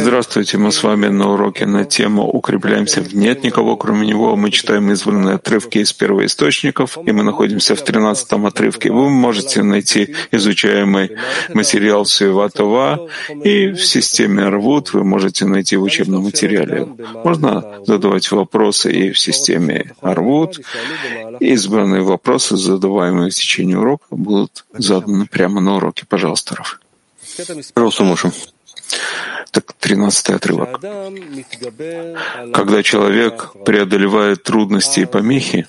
Здравствуйте, мы с вами на уроке на тему «Укрепляемся в нет никого, кроме него». Мы читаем изволенные отрывки из первоисточников, и мы находимся в 13 отрывке. Вы можете найти изучаемый материал Сюеватова, и в системе РВУД вы можете найти в учебном материале. Можно задавать вопросы и в системе РВУД. Избранные вопросы, задаваемые в течение урока, будут заданы прямо на уроке. Пожалуйста, Раф. Пожалуйста, Муша. Так, тринадцатый отрывок. Когда человек преодолевает трудности и помехи,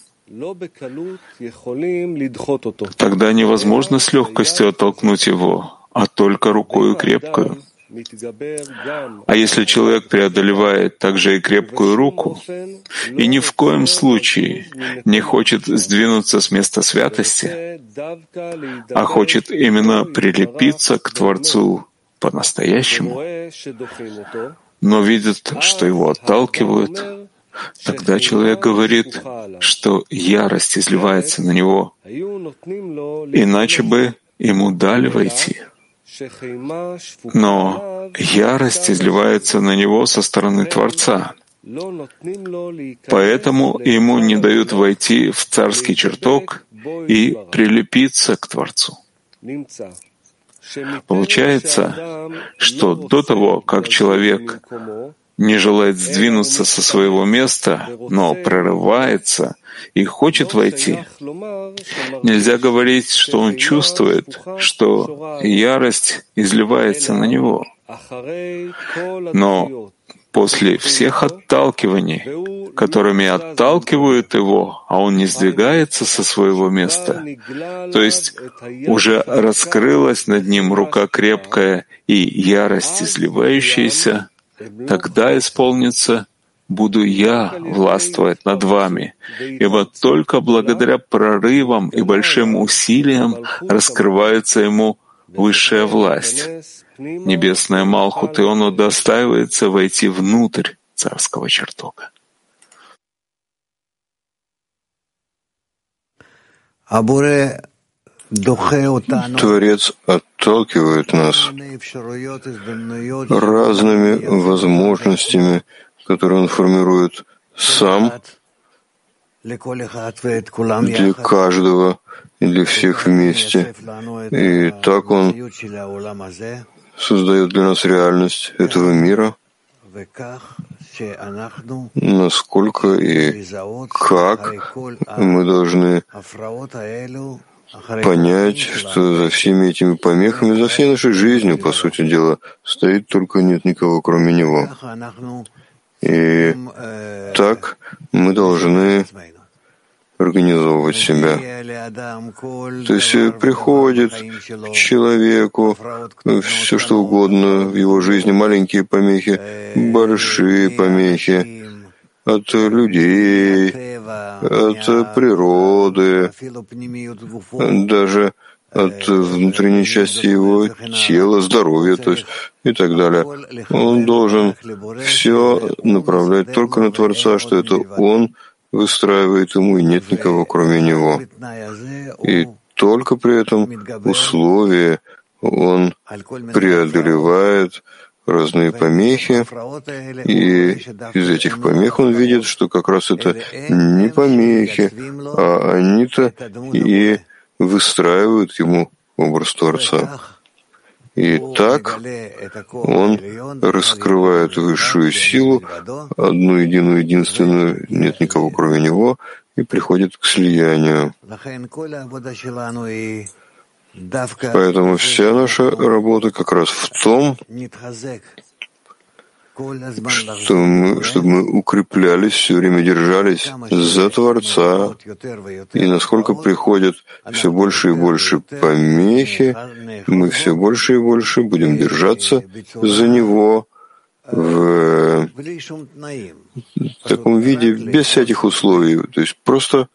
тогда невозможно с легкостью оттолкнуть его, а только рукою крепкую. А если человек преодолевает также и крепкую руку, и ни в коем случае не хочет сдвинуться с места святости, а хочет именно прилепиться к Творцу по-настоящему, но видит, что его отталкивают, тогда человек говорит, что ярость изливается на него, иначе бы ему дали войти. Но ярость изливается на него со стороны Творца. Поэтому ему не дают войти в царский чертог и прилепиться к Творцу. Получается, что до того, как человек не желает сдвинуться со своего места, но прорывается и хочет войти, нельзя говорить, что он чувствует, что ярость изливается на него. Но после всех отталкиваний, которыми отталкивают его, а он не сдвигается со своего места, то есть уже раскрылась над ним рука крепкая и ярость изливающаяся, тогда исполнится буду я властвовать над вами, ибо только благодаря прорывам и большим усилиям раскрывается ему высшая власть. Небесная Малхут, и он удостаивается войти внутрь царского чертога. Творец отталкивает нас разными возможностями, которые он формирует сам для каждого и для всех вместе. И так он создает для нас реальность этого мира, насколько и как мы должны понять, что за всеми этими помехами, за всей нашей жизнью, по сути дела, стоит только нет никого, кроме Него. И так мы должны организовывать себя. То есть э, приходит к человеку э, все что угодно в его жизни, маленькие помехи, большие помехи от людей, от природы, даже от внутренней части его тела, здоровья, то есть и так далее. Он должен все направлять только на Творца, что это Он — выстраивает ему, и нет никого, кроме него. И только при этом условии он преодолевает разные помехи, и из этих помех он видит, что как раз это не помехи, а они-то и выстраивают ему образ Творца. И так он раскрывает высшую силу, одну единую, единственную, нет никого кроме него, и приходит к слиянию. Поэтому вся наша работа как раз в том, что мы, чтобы мы укреплялись, все время держались за Творца, и насколько приходят все больше и больше помехи, мы все больше и больше будем держаться за Него в таком виде, без всяких условий, то есть просто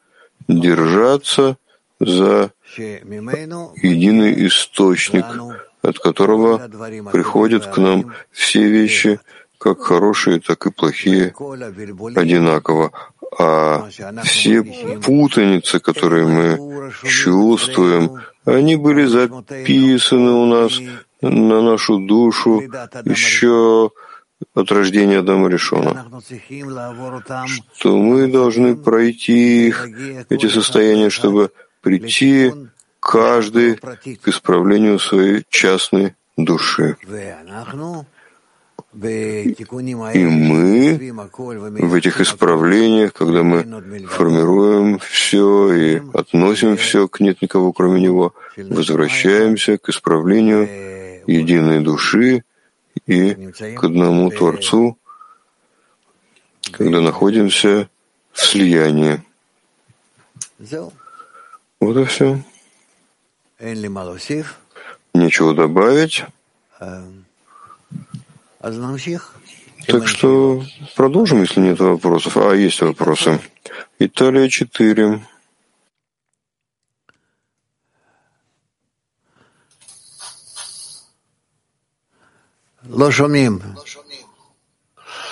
держаться за единый источник, от которого приходят к нам все вещи, как хорошие, так и плохие одинаково. А все путаницы, которые мы чувствуем, они были записаны у нас на нашу душу еще от рождения Адама Решона, что мы должны пройти их, эти состояния, чтобы прийти каждый к исправлению своей частной души. И мы в этих исправлениях, когда мы формируем все и относим все к нет никого, кроме него, возвращаемся к исправлению единой души и к одному Творцу, когда находимся в слиянии. Вот и все. Нечего добавить. Так что продолжим, если нет вопросов. А, есть вопросы. Италия 4.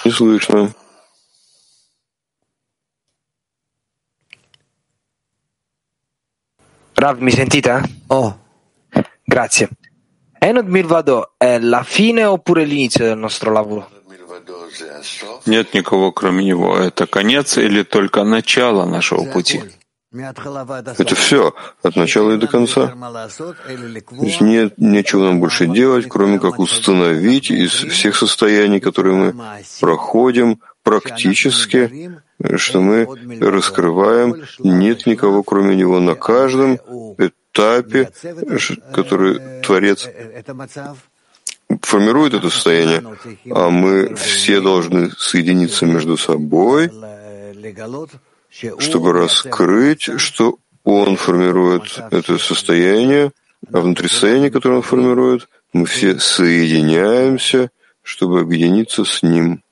Не слышно. Rav, mi sentite? Oh. Grazie. Enod Milvado è la fine oppure l'inizio del nostro lavoro? Нет никого, кроме него. Это конец или только начало нашего пути? Это все, от начала и до конца. Здесь нет нечего нам больше делать, кроме как установить из всех состояний, которые мы проходим, практически, что мы раскрываем, нет никого, кроме него на каждом этапе, который Творец формирует это состояние, а мы все должны соединиться между собой, чтобы раскрыть, что он формирует это состояние, а внутри состояния, которое он формирует, мы все соединяемся, чтобы объединиться с ним.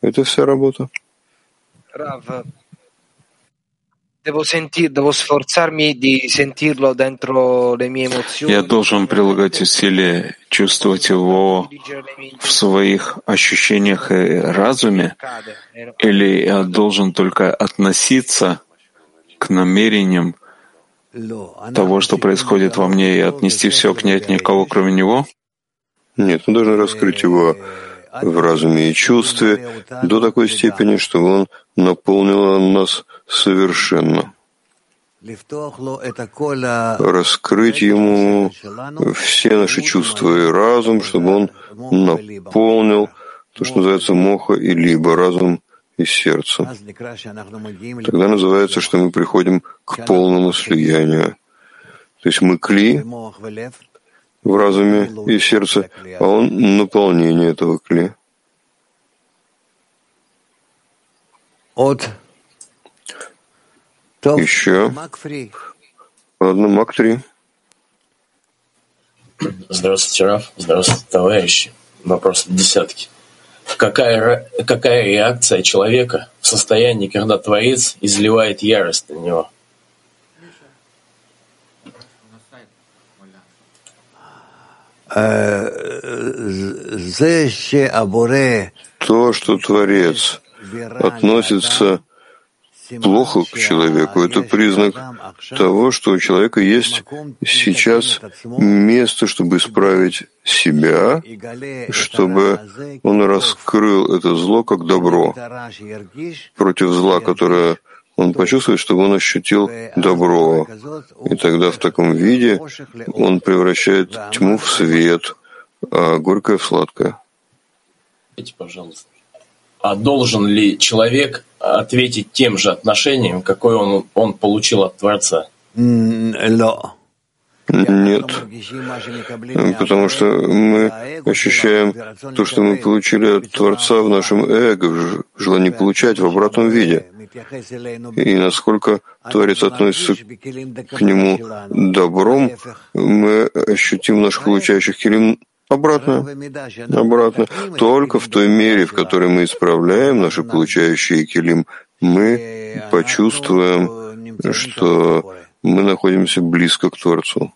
Это вся работа. Devo, sentir, devo sforzarmi di sentirlo dentro le mie emozioni. Я должен прилагать усилия чувствовать его в своих ощущениях и разуме, или я должен только относиться к намерениям того, что происходит во мне, и отнести все к нет никого, кроме него? Нет, мы должны раскрыть его в разуме и чувстве до такой степени, что он наполнил нас совершенно. Раскрыть ему все наши чувства и разум, чтобы он наполнил то, что называется моха и либо разум и сердце. Тогда называется, что мы приходим к полному слиянию. То есть мы кли в разуме и сердце, а он наполнение этого кли. Еще. Ладно, Мак 3. Здравствуйте, Раф. Здравствуйте, товарищи. Вопрос десятки. Какая, какая реакция человека в состоянии, когда Творец изливает ярость на него? То, что Творец относится плохо к человеку, это признак того, что у человека есть сейчас место, чтобы исправить себя, чтобы он раскрыл это зло как добро против зла, которое он почувствует, чтобы он ощутил добро. И тогда в таком виде он превращает тьму в свет, а горькое в сладкое. Пожалуйста а должен ли человек ответить тем же отношением, какое он, он получил от Творца? Нет, потому что мы ощущаем то, что мы получили от Творца в нашем эго, в желании получать в обратном виде. И насколько Творец относится к нему добром, мы ощутим наших получающих килим Обратно. Обратно. Только в той мере, в которой мы исправляем наши получающие килим, мы почувствуем, что мы находимся близко к Творцу.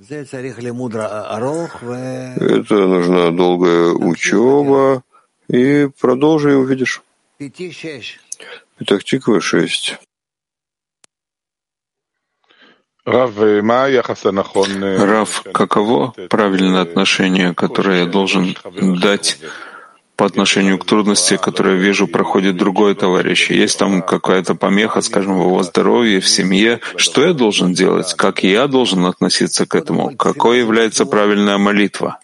Это нужна долгая учеба, и продолжи и увидишь. Итак, Тиква 6. Рав, каково правильное отношение, которое я должен дать по отношению к трудности, которые вижу, проходит другой товарищ. Есть там какая-то помеха, скажем, в его здоровье, в семье. Что я должен делать? Как я должен относиться к этому? Какой является правильная молитва?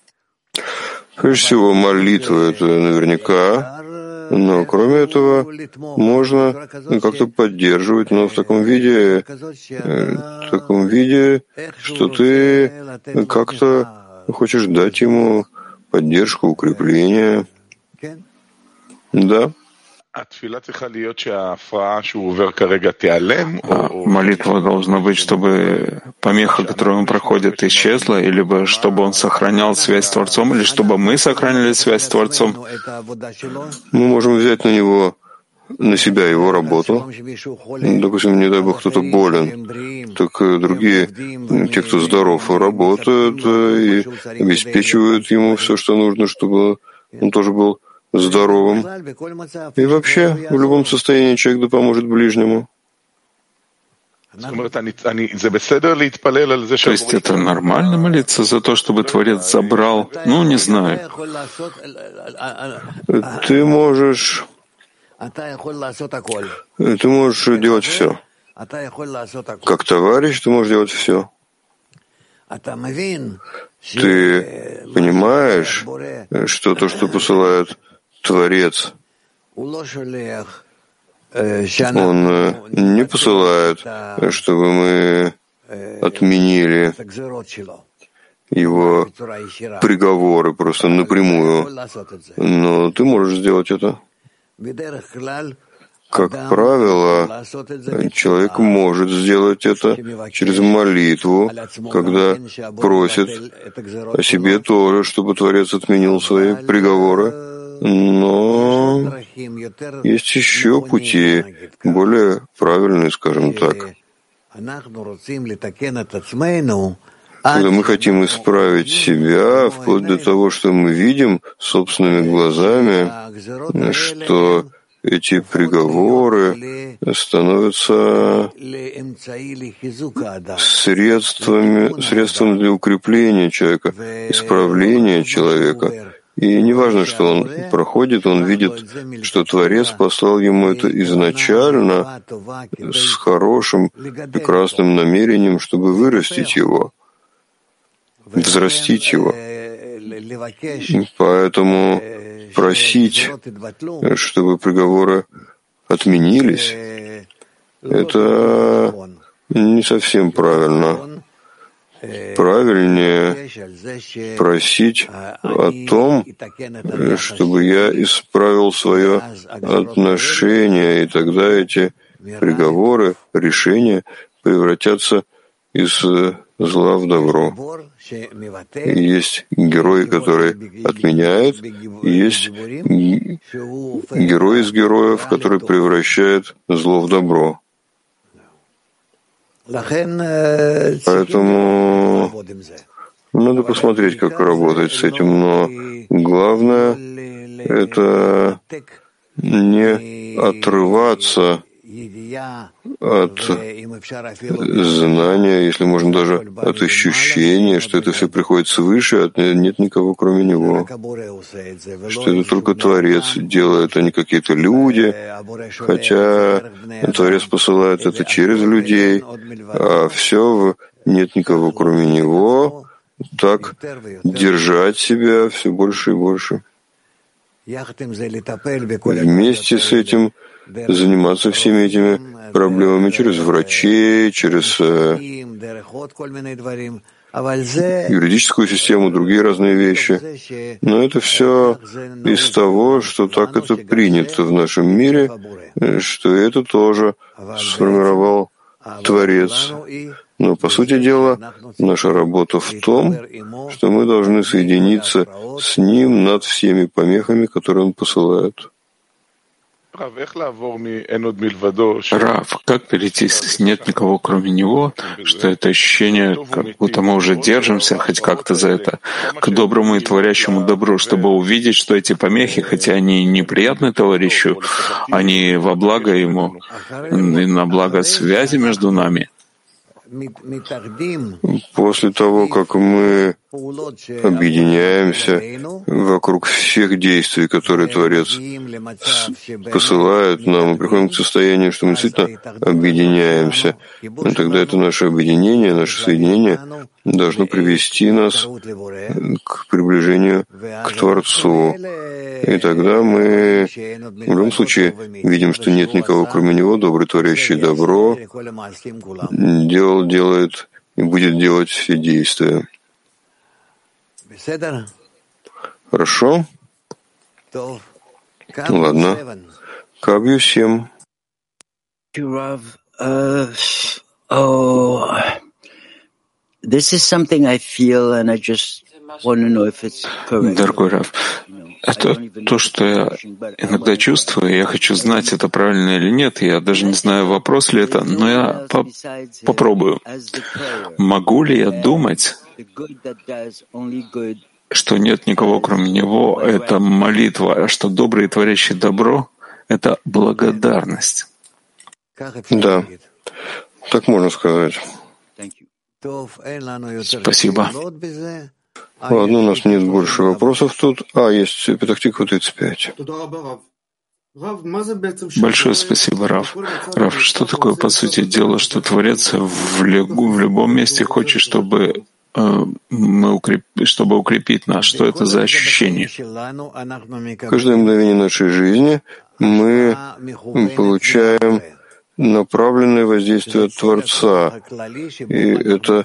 Прежде всего, молитва — это наверняка но кроме этого можно как-то поддерживать, но в таком виде, э, в таком виде, что ты как-то хочешь дать ему поддержку, укрепление. Да. А молитва должна быть, чтобы помеха, которую он проходит, исчезла, или бы чтобы он сохранял связь с Творцом, или чтобы мы сохраняли связь с Творцом. Мы можем взять на него на себя его работу. Допустим, не дай бог кто-то болен, так э, другие, те, кто здоров, работают э, и обеспечивают ему все, что нужно, чтобы он тоже был здоровым. И вообще, в любом состоянии человек да поможет ближнему. То есть это нормально молиться за то, чтобы Творец забрал? Ну, не знаю. Ты можешь... Ты можешь делать все. Как товарищ ты можешь делать все. Ты понимаешь, что то, что посылает Творец, он э, не посылает, чтобы мы отменили его приговоры просто напрямую. Но ты можешь сделать это. Как правило, человек может сделать это через молитву, когда просит о себе тоже, чтобы Творец отменил свои приговоры. Но есть еще пути, более правильные, скажем так. Когда мы хотим исправить себя, вплоть до того, что мы видим собственными глазами, что эти приговоры становятся средствами, средством для укрепления человека, исправления человека. И неважно, что он проходит, он видит, что Творец послал ему это изначально с хорошим, прекрасным намерением, чтобы вырастить его, взрастить его. Поэтому просить, чтобы приговоры отменились, это не совсем правильно правильнее просить о том, чтобы я исправил свое отношение, и тогда эти приговоры, решения превратятся из зла в добро. Есть герой, который отменяет, есть герой из героев, который превращает зло в добро. Поэтому надо посмотреть, как работать с этим, но главное — это не отрываться от знания, если можно даже от ощущения, что это все приходит свыше, от нет никого кроме него, что это только Творец делает, а не какие-то люди, хотя Творец посылает это через людей, а все нет никого кроме него, так держать себя все больше и больше. Вместе с этим заниматься всеми этими проблемами через врачей, через э, юридическую систему, другие разные вещи. Но это все из того, что так это принято в нашем мире, что это тоже сформировал Творец. Но, по сути дела, наша работа в том, что мы должны соединиться с Ним над всеми помехами, которые Он посылает. Рав, как перейти с «нет никого, кроме него», что это ощущение, как будто мы уже держимся хоть как-то за это, к доброму и творящему добру, чтобы увидеть, что эти помехи, хотя они неприятны товарищу, они во благо ему и на благо связи между нами. После того, как мы объединяемся вокруг всех действий, которые Творец посылает нам, мы приходим к состоянию, что мы действительно объединяемся. И тогда это наше объединение, наше соединение должно привести нас к приближению к Творцу. И тогда мы в любом случае видим, что нет никого, кроме Него, добрый, творящий добро, делал, делает и будет делать все действия. Хорошо? Ладно. Кабью всем. This is something I feel, and I just want to know if it's correct. Дорогой Раф, это то, что я иногда чувствую, и я хочу знать, это правильно или нет. Я даже не знаю, вопрос ли это, но я по попробую. Могу ли я думать, что нет никого, кроме Него, это молитва, а что добрый и творящий добро — это благодарность? Да, так можно сказать. Спасибо. Ладно, у нас нет больше вопросов тут. А, есть Петахтиква 35. Большое спасибо, Раф. Раф, что такое, по сути дела, что Творец в, легу, в любом месте хочет, чтобы э, мы укреп... чтобы укрепить нас? Что это за ощущение? Каждое мгновение нашей жизни мы получаем направленное воздействие Творца. И это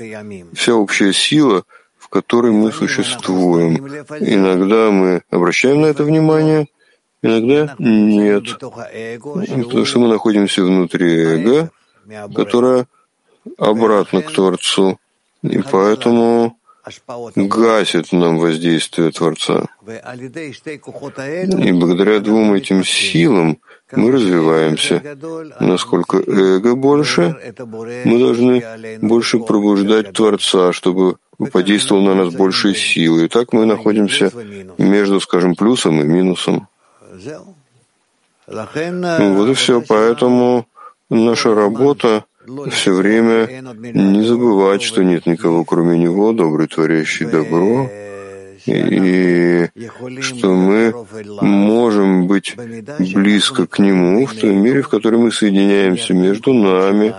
вся общая сила, в которой мы существуем. Иногда мы обращаем на это внимание, иногда нет. Потому что мы находимся внутри эго, которое обратно к Творцу. И поэтому гасит нам воздействие Творца. И благодаря двум этим силам мы развиваемся. Насколько эго больше, мы должны больше пробуждать Творца, чтобы подействовал на нас большей силы. И так мы находимся между, скажем, плюсом и минусом. Ну, вот и все. Поэтому наша работа все время не забывать, что нет никого, кроме Него, добрый, творящий добро, и что мы можем быть близко к Нему в той мере, в которой мы соединяемся между нами,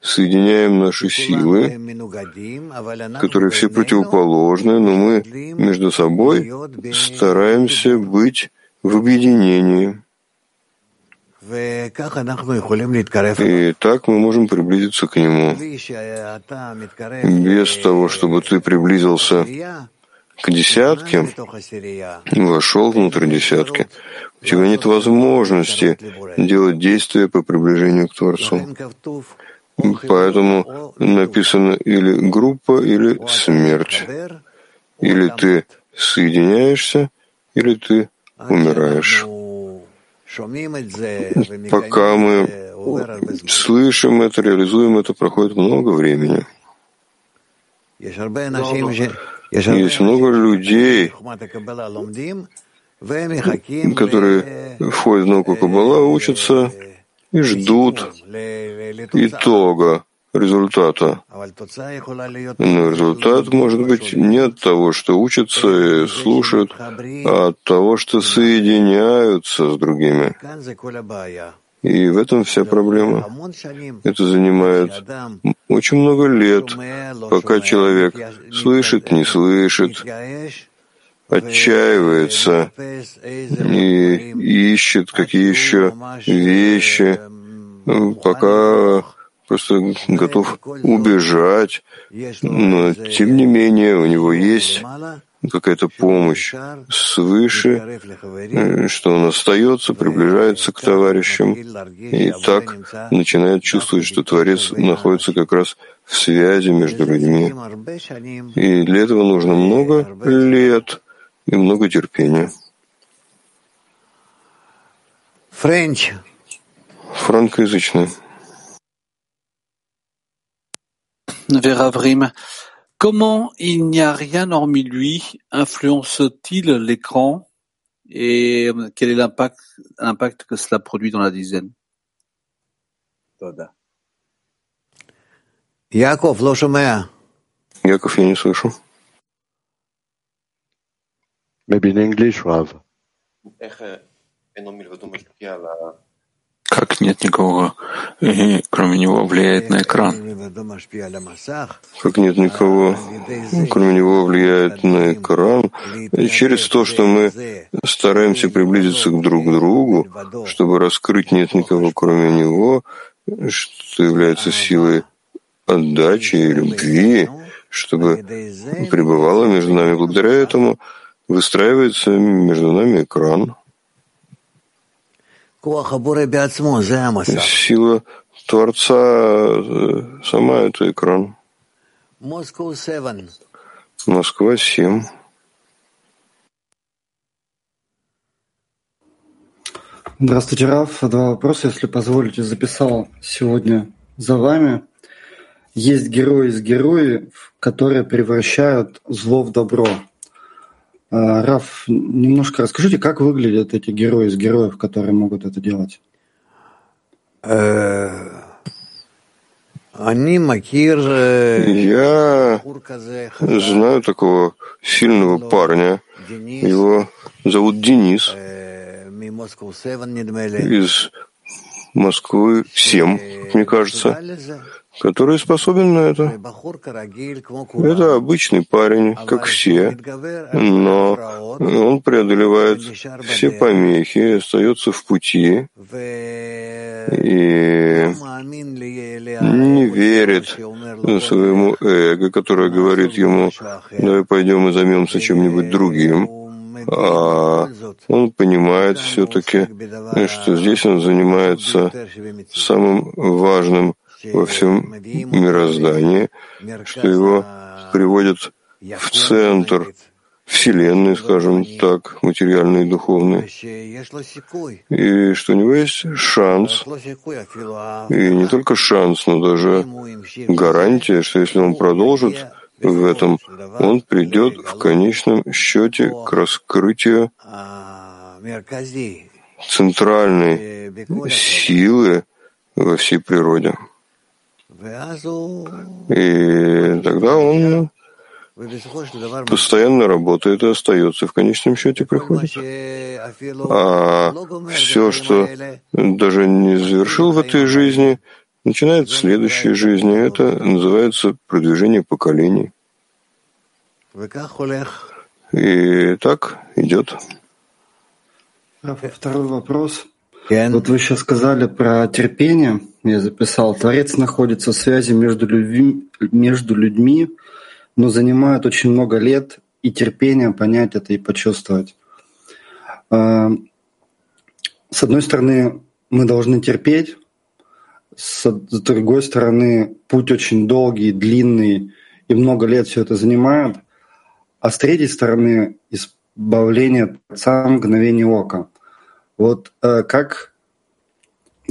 соединяем наши силы, которые все противоположны, но мы между собой стараемся быть в объединении. И так мы можем приблизиться к Нему. Без того, чтобы ты приблизился к десятке, вошел внутрь десятки, у тебя нет возможности делать действия по приближению к Творцу. Поэтому написано или группа, или смерть. Или ты соединяешься, или ты умираешь. Пока мы слышим это, реализуем это, проходит много времени. Есть много людей, которые входят в науку Каббала, учатся и ждут итога, результата. Но результат может быть не от того, что учатся и слушают, а от того, что соединяются с другими. И в этом вся проблема. Это занимает очень много лет, пока человек слышит, не слышит, отчаивается и ищет какие еще вещи, пока просто готов убежать, но тем не менее у него есть какая-то помощь свыше, э, что он остается, приближается к товарищам, и так начинает чувствовать, что Творец находится как раз в связи между людьми. И для этого нужно много лет и много терпения. Френч. Франкоязычный. Vera Comment il n'y a rien hormis lui influence-t-il l'écran et quel est l'impact, l'impact que cela produit dans la dizaine Яков, Яков, я не слышу. Maybe in English, Rav. Как нет никого, и кроме него влияет на экран? Как нет никого, кроме него влияет на экран, и через то, что мы стараемся приблизиться к друг другу, чтобы раскрыть нет никого, кроме него, что является силой отдачи и любви, чтобы пребывало между нами. Благодаря этому выстраивается между нами экран. Сила Творца э, сама это экран. Москва 7. Здравствуйте, Раф. Два вопроса, если позволите, записал сегодня за вами. Есть герои из героев, которые превращают зло в добро. А, Раф, немножко расскажите, как выглядят эти герои из героев, которые могут это делать? Э, э, Я знаю такого сильного парня. Его зовут Денис. Э, из Москвы 7, мне кажется который способен на это. Это обычный парень, как все, но он преодолевает все помехи, остается в пути и не верит своему эго, которое говорит ему, давай пойдем и займемся чем-нибудь другим. А он понимает все-таки, что здесь он занимается самым важным во всем мироздании, что его приводят в центр Вселенной, скажем так, материальной и духовной, и что у него есть шанс, и не только шанс, но даже гарантия, что если он продолжит в этом, он придет в конечном счете к раскрытию центральной силы во всей природе. И тогда он постоянно работает и остается, в конечном счете приходит. А все, что даже не завершил в этой жизни, начинает в следующей жизни. Это называется продвижение поколений. И так идет. Второй вопрос. Вот вы сейчас сказали про терпение, я записал. Творец находится в связи между людьми, между людьми, но занимает очень много лет и терпения понять это и почувствовать. А, с одной стороны, мы должны терпеть, с другой стороны, путь очень долгий, длинный, и много лет все это занимает. А с третьей стороны, избавление от мгновения ока. Вот э, как,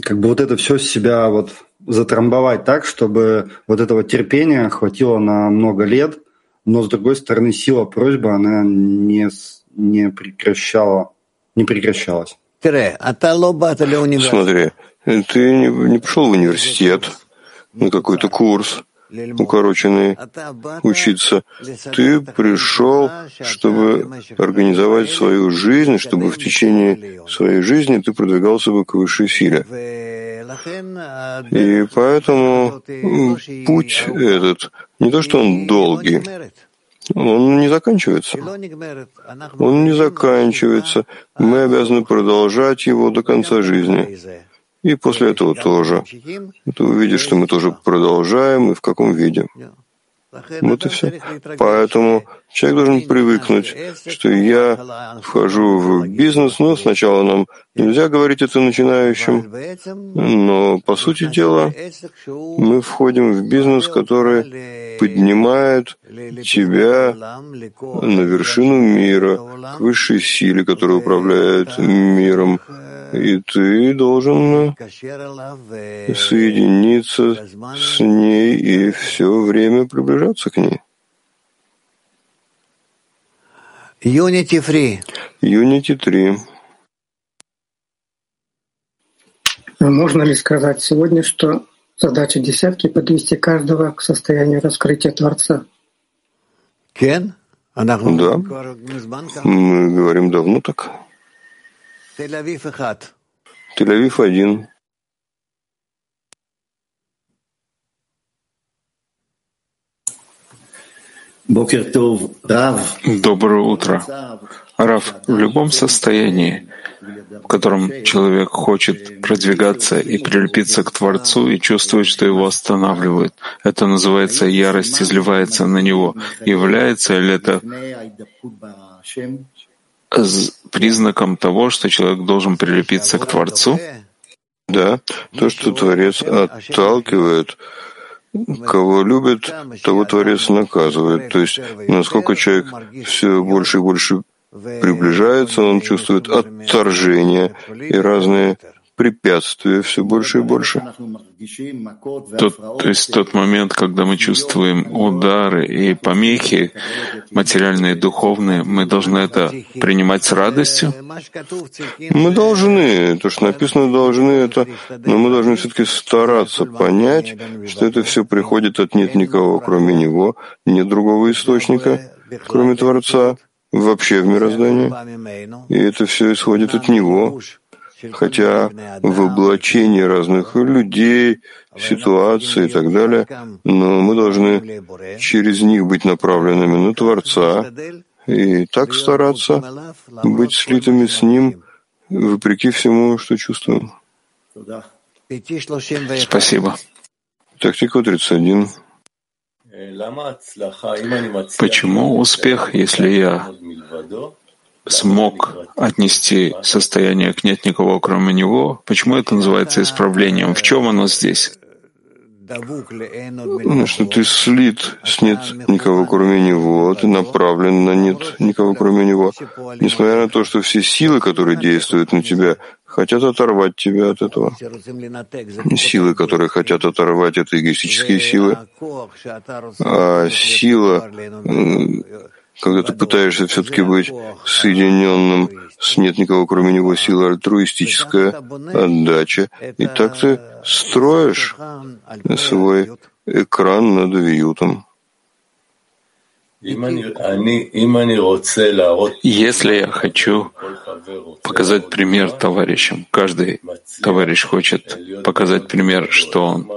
как бы вот это все себя вот затрамбовать так, чтобы вот этого терпения хватило на много лет, но с другой стороны сила просьбы, она не, не прекращала, не прекращалась. Смотри, ты не, не пошел в университет на какой-то курс, укороченный учиться. Ты пришел, чтобы организовать свою жизнь, чтобы в течение своей жизни ты продвигался бы к высшей силе. И поэтому путь этот, не то что он долгий, он не заканчивается. Он не заканчивается. Мы обязаны продолжать его до конца жизни. И после этого тоже. Ты увидишь, что мы тоже продолжаем и в каком виде. Вот и все. Поэтому человек должен привыкнуть, что я вхожу в бизнес, но сначала нам нельзя говорить это начинающим, но по сути дела мы входим в бизнес, который поднимает тебя на вершину мира, к высшей силе, которая управляет миром, и ты должен соединиться с ней и все время приближаться к ней. Unity 3. Unity 3. Можно ли сказать сегодня, что задача десятки — подвести каждого к состоянию раскрытия Творца. Да, мы говорим давно так. Тель-Авив один. Доброе утро. Раф, в любом состоянии, в котором человек хочет продвигаться и прилепиться к Творцу и чувствует, что его останавливают, это называется ярость, изливается на него. Является ли это признаком того, что человек должен прилепиться к Творцу? Да, то, что Творец отталкивает, кого любит, того Творец наказывает. То есть, насколько человек все больше и больше приближается, он чувствует отторжение и разные препятствия все больше и больше. Тот, то есть тот момент, когда мы чувствуем удары и помехи, материальные и духовные, мы должны это принимать с радостью? Мы должны, то, что написано, должны это, но мы должны все-таки стараться понять, что это все приходит от нет никого, кроме Него, нет другого источника, кроме Творца, вообще в мироздании. И это все исходит от Него, хотя в облачении разных людей, ситуаций и так далее, но мы должны через них быть направленными на Творца и так стараться быть слитыми с Ним вопреки всему, что чувствуем. Спасибо. Тактика 31. Почему успех, если я смог отнести состояние к нет никого, кроме него, почему это называется исправлением? В чем оно здесь? Ну, что ты слит с нет никого, кроме него, ты направлен на нет никого, кроме него. Несмотря на то, что все силы, которые действуют на тебя, хотят оторвать тебя от этого. Силы, которые хотят оторвать, это эгоистические силы. А сила, когда ты пытаешься все-таки быть соединенным с нет никого, кроме него, сила альтруистическая, отдача. И так ты строишь свой экран над вьютом. Если я хочу показать пример товарищам, каждый товарищ хочет показать пример, что он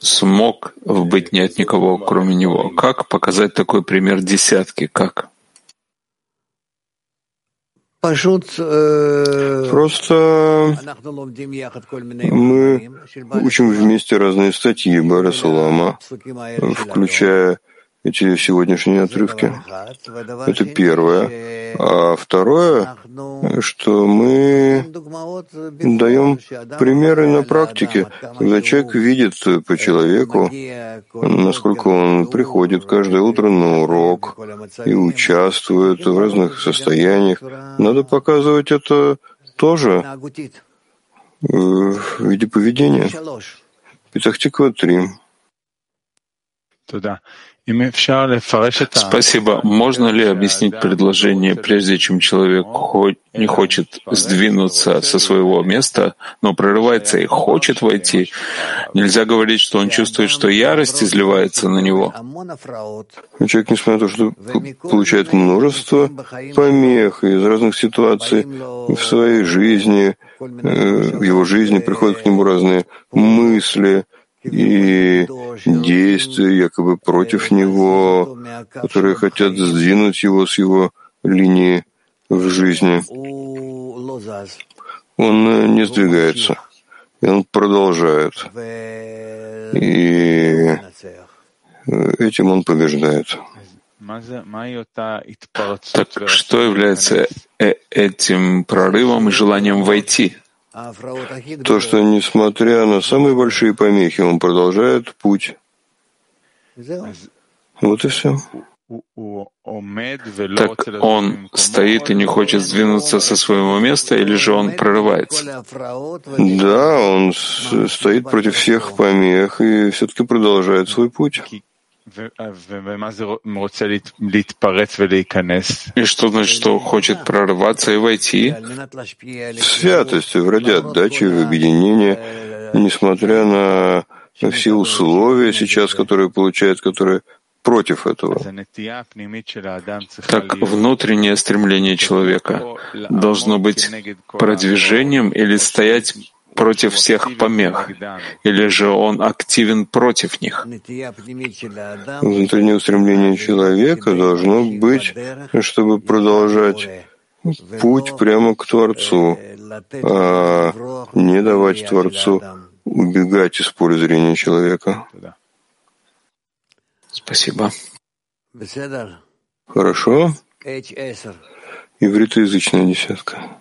смог быть нет никого, кроме него. Как показать такой пример десятки? Как? Э, Просто мы учим вместе разные статьи Баря Салама, включая эти сегодняшние отрывки. Это первое. А второе, что мы даем примеры на практике, когда человек видит по человеку, насколько он приходит каждое утро на урок и участвует в разных состояниях. Надо показывать это тоже в виде поведения. Петахтиква 3. Спасибо. Можно ли объяснить предложение, прежде чем человек не хочет сдвинуться со своего места, но прорывается и хочет войти? Нельзя говорить, что он чувствует, что ярость изливается на него. Человек, несмотря на то, что получает множество помех из разных ситуаций в своей жизни, э, в его жизни приходят к нему разные мысли, и действия якобы против него, которые хотят сдвинуть его с его линии в жизни. Он э, не сдвигается, и он продолжает. И э, этим он побеждает. Так что является э, этим прорывом и желанием войти? То, что, несмотря на самые большие помехи, он продолжает путь. Вот и все. Так он стоит и не хочет сдвинуться со своего места, или же он прорывается? Да, он стоит против всех помех и все-таки продолжает свой путь. И что значит, что хочет прорваться и войти? В святость, ради отдачи, в объединение, несмотря на все условия сейчас, которые получает, которые против этого. Так внутреннее стремление человека должно быть продвижением или стоять против всех помех, или же он активен против них. Внутреннее устремление человека должно быть, чтобы продолжать путь прямо к Творцу, а не давать Творцу убегать из поля зрения человека. Спасибо. Хорошо. Ивритоязычная десятка.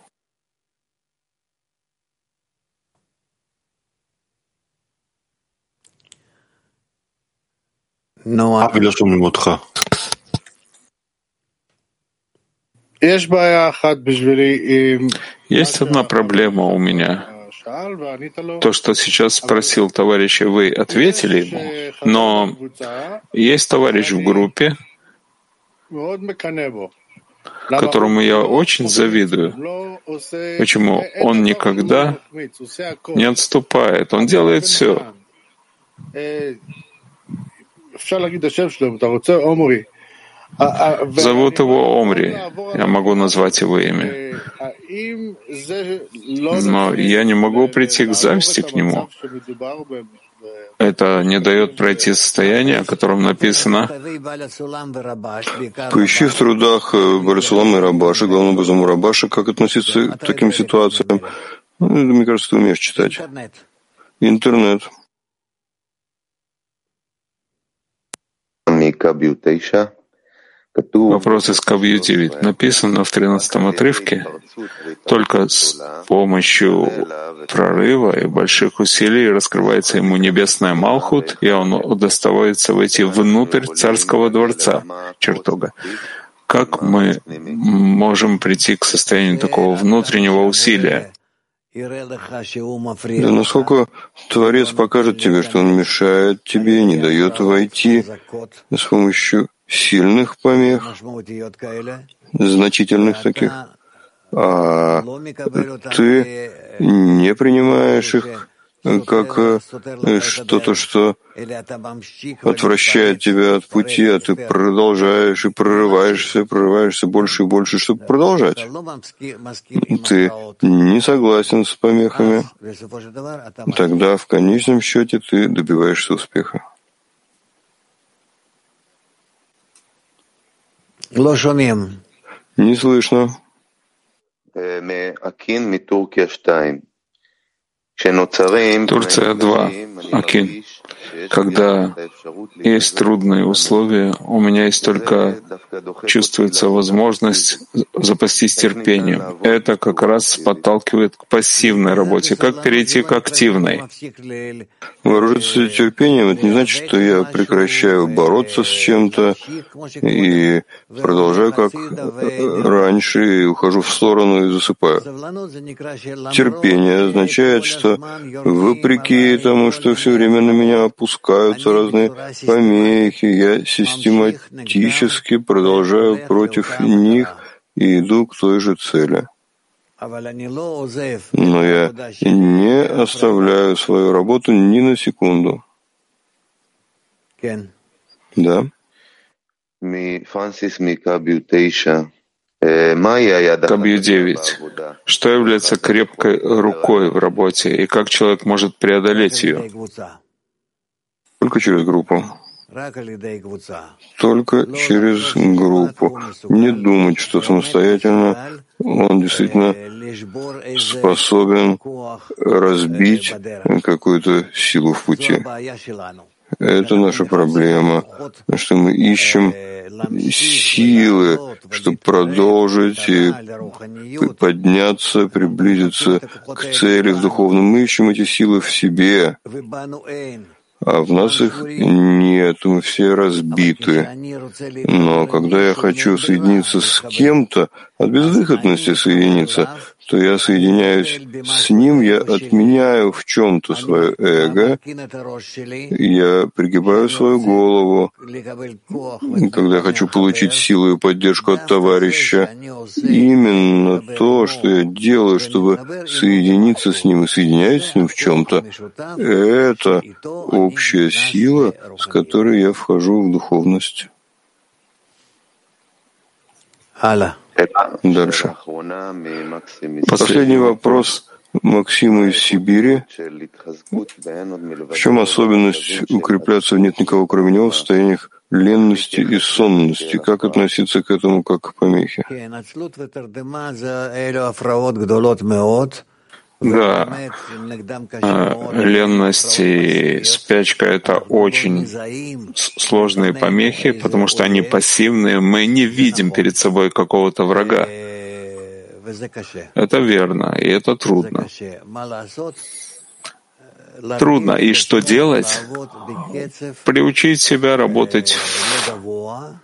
Есть одна проблема у меня. То, что сейчас спросил товарищ, и вы ответили ему, но есть товарищ в группе, которому я очень завидую. Почему? Он никогда не отступает, он делает все. Зовут его Омри. Я могу назвать его имя. Но я не могу прийти к зависти к нему. Это не дает пройти состояние, о котором написано. Поищи в трудах э, Барисулама и Рабаши, главным образом у Рабаши, как относиться к таким ситуациям. Ну, мне кажется, ты умеешь читать. Интернет. Вопрос из Кавью 9. Написано в 13 отрывке, только с помощью прорыва и больших усилий раскрывается ему небесная Малхут, и он удоставается войти внутрь царского дворца, чертога. Как мы можем прийти к состоянию такого внутреннего усилия? Да насколько Творец покажет тебе, что он мешает тебе, не дает войти с помощью сильных помех, значительных таких, а ты не принимаешь их как э, что-то, что отвращает тебя от пути, а ты продолжаешь и прорываешься, прорываешься больше и больше, чтобы продолжать. Ты не согласен с помехами, тогда в конечном счете ты добиваешься успеха. Не слышно. Турция 2. Акин. Когда есть трудные условия, у меня есть только чувствуется возможность запастись терпением. Это как раз подталкивает к пассивной работе. Как перейти к активной? Вооружиться терпением — это не значит, что я прекращаю бороться с чем-то и продолжаю как раньше и ухожу в сторону и засыпаю. Терпение означает, что вопреки тому, что все время на меня опускаются разные помехи, я систематически продолжаю против них и иду к той же цели. Но я не оставляю свою работу ни на секунду. Да. Кабью 9. Что является крепкой рукой в работе и как человек может преодолеть ее? Только через группу. Только через группу. Не думать, что самостоятельно он действительно способен разбить какую-то силу в пути. Это наша проблема, что мы ищем силы, чтобы продолжить и подняться, приблизиться к цели в духовном. Мы ищем эти силы в себе, а в нас их нет, мы все разбиты. Но когда я хочу соединиться с кем-то, от безвыходности соединиться, то я соединяюсь с ним, я отменяю в чем-то свое эго, я пригибаю свою голову, когда хочу получить силу и поддержку от товарища. Именно то, что я делаю, чтобы соединиться с ним и соединяюсь с ним в чем-то, это общая сила, с которой я вхожу в духовность. Дальше. Последний вопрос Максима из Сибири. В чем особенность укрепляться нет никого кроме него в состояниях ленности и сонности? Как относиться к этому как к помехе? Да, ленность и спячка — это очень сложные помехи, потому что они пассивные. Мы не видим перед собой какого-то врага. Это верно, и это трудно. Трудно. И что делать? Приучить себя работать в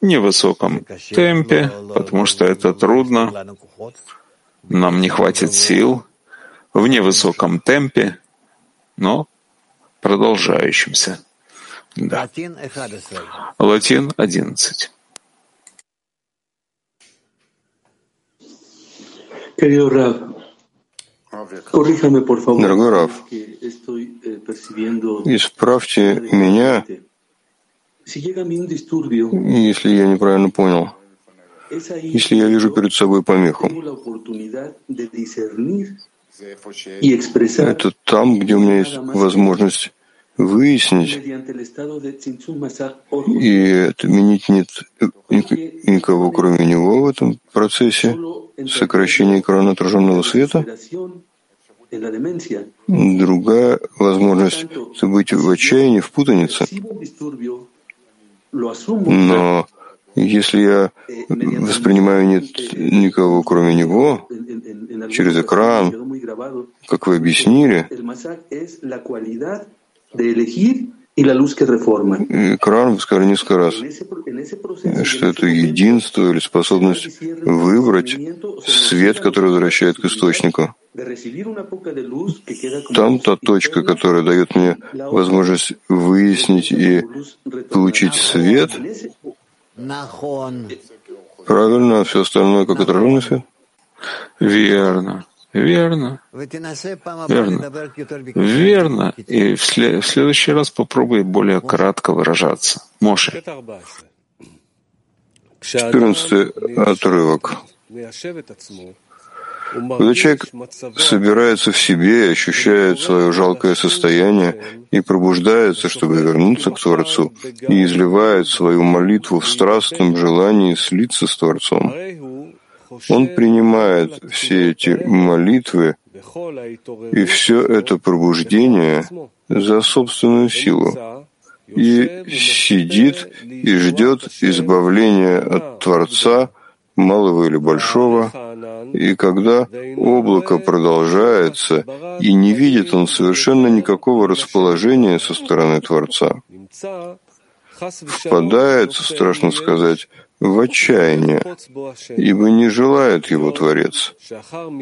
невысоком темпе, потому что это трудно. Нам не хватит сил, в невысоком темпе, но продолжающемся. Да. Латин 11. Дорогой Раф, исправьте меня, если я неправильно понял. Если я вижу перед собой помеху, это там, где у меня есть возможность выяснить, и отменить нет никого, кроме него в этом процессе сокращения экрана отраженного света. Другая возможность — это быть в отчаянии, в путанице. Но если я воспринимаю нет никого, кроме него, через экран, как вы объяснили, Экран вы сказали несколько раз, что это единство или способность выбрать свет, который возвращает к источнику. Там та точка, которая дает мне возможность выяснить и получить свет, правильно, а все остальное как отраженный свет? Верно. Верно. Верно. Верно. И в, след... в следующий раз попробуй более кратко выражаться. Моше. Четырнадцатый отрывок. Когда человек собирается в себе и ощущает свое жалкое состояние и пробуждается, чтобы вернуться к Творцу, и изливает свою молитву в страстном желании слиться с Творцом, он принимает все эти молитвы и все это пробуждение за собственную силу и сидит и ждет избавления от Творца, малого или большого, и когда облако продолжается, и не видит он совершенно никакого расположения со стороны Творца, впадает, страшно сказать, в отчаяние, ибо не желает его Творец.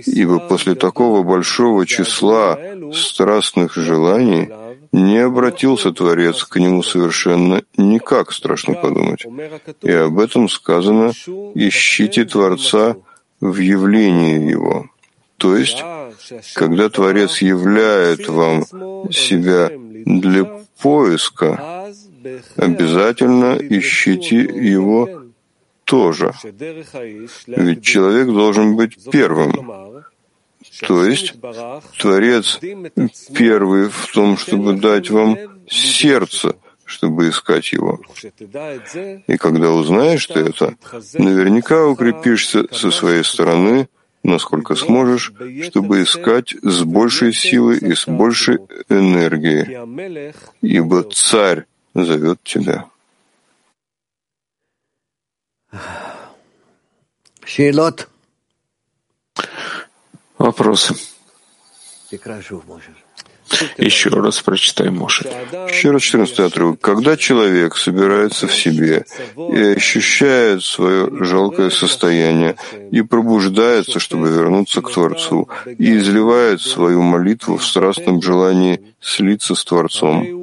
Ибо после такого большого числа страстных желаний не обратился Творец к нему совершенно никак, страшно подумать. И об этом сказано «Ищите Творца в явлении Его». То есть, когда Творец являет вам себя для поиска, обязательно ищите Его тоже. Ведь человек должен быть первым. То есть Творец первый в том, чтобы дать вам сердце, чтобы искать его. И когда узнаешь ты это, наверняка укрепишься со своей стороны, насколько сможешь, чтобы искать с большей силой и с большей энергией, ибо Царь зовет тебя. Вопросы. Еще раз прочитай, Моше. Еще раз 14 отрывок. Когда человек собирается в себе и ощущает свое жалкое состояние и пробуждается, чтобы вернуться к Творцу, и изливает свою молитву в страстном желании слиться с Творцом,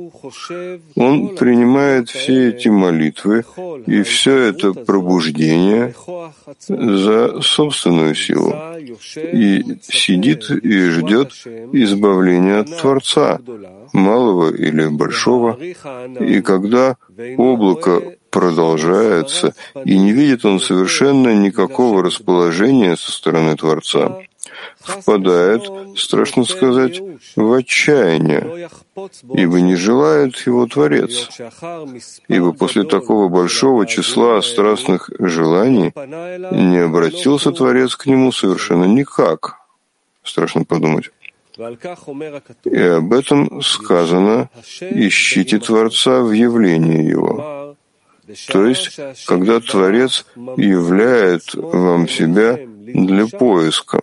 он принимает все эти молитвы и все это пробуждение за собственную силу и сидит и ждет избавления от Творца, малого или большого, и когда облако продолжается, и не видит он совершенно никакого расположения со стороны Творца, впадает, страшно сказать, в отчаяние, ибо не желает его Творец. Ибо после такого большого числа страстных желаний не обратился Творец к нему совершенно никак. Страшно подумать. И об этом сказано «Ищите Творца в явлении Его». То есть, когда Творец являет вам себя для поиска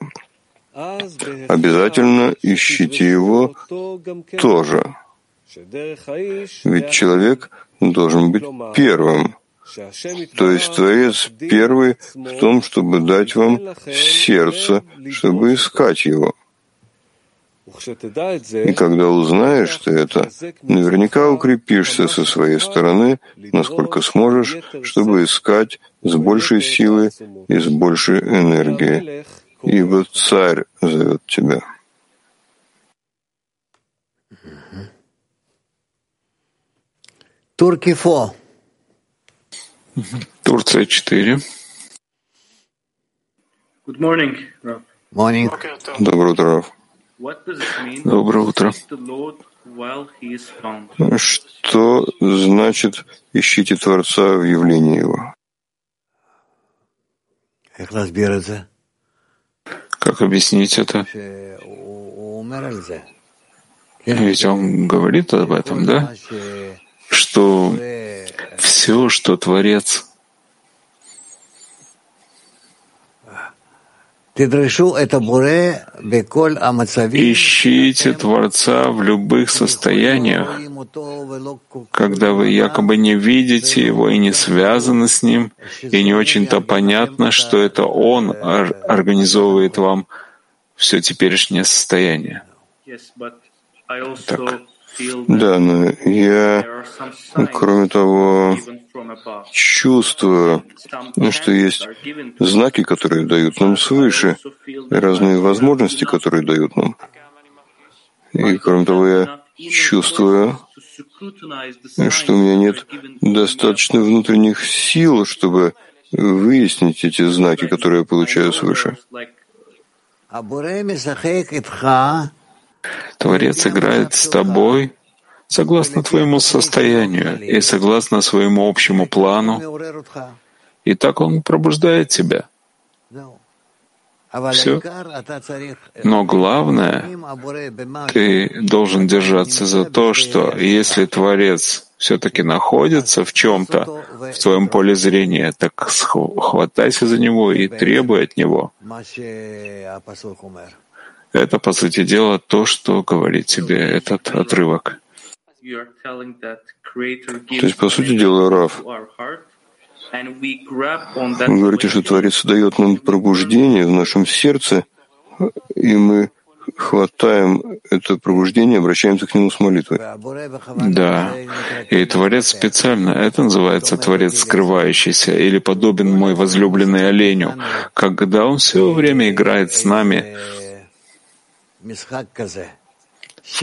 обязательно ищите его тоже. Ведь человек должен быть первым. То есть Творец первый в том, чтобы дать вам сердце, чтобы искать его. И когда узнаешь ты это, наверняка укрепишься со своей стороны, насколько сможешь, чтобы искать с большей силой и с большей энергией ибо царь зовет тебя. Турки фо. Турция 4. Good morning. Morning. Доброе утро, Раф. Доброе утро. Что значит «ищите Творца в явлении Его»? Как объяснить это? Ведь он говорит об этом, да? Что все, что Творец Ищите Творца в любых состояниях, когда вы якобы не видите Его и не связаны с Ним, и не очень-то понятно, что это Он организовывает вам все теперешнее состояние. Так. Да, но я, кроме того, чувствую, что есть знаки, которые дают нам свыше, разные возможности, которые дают нам. И кроме того, я чувствую, что у меня нет достаточно внутренних сил, чтобы выяснить эти знаки, которые я получаю свыше. Творец играет с тобой согласно твоему состоянию и согласно своему общему плану, и так он пробуждает тебя. Все. Но главное, ты должен держаться за то, что если Творец все-таки находится в чем-то, в твоем поле зрения, так хватайся за него и требуй от него. Это, по сути дела, то, что говорит тебе этот отрывок. То есть, по сути дела, Раф, вы говорите, что Творец дает нам пробуждение в нашем сердце, и мы хватаем это пробуждение, обращаемся к нему с молитвой. Да. И Творец специально, это называется Творец скрывающийся, или подобен мой возлюбленный оленю, когда он все время играет с нами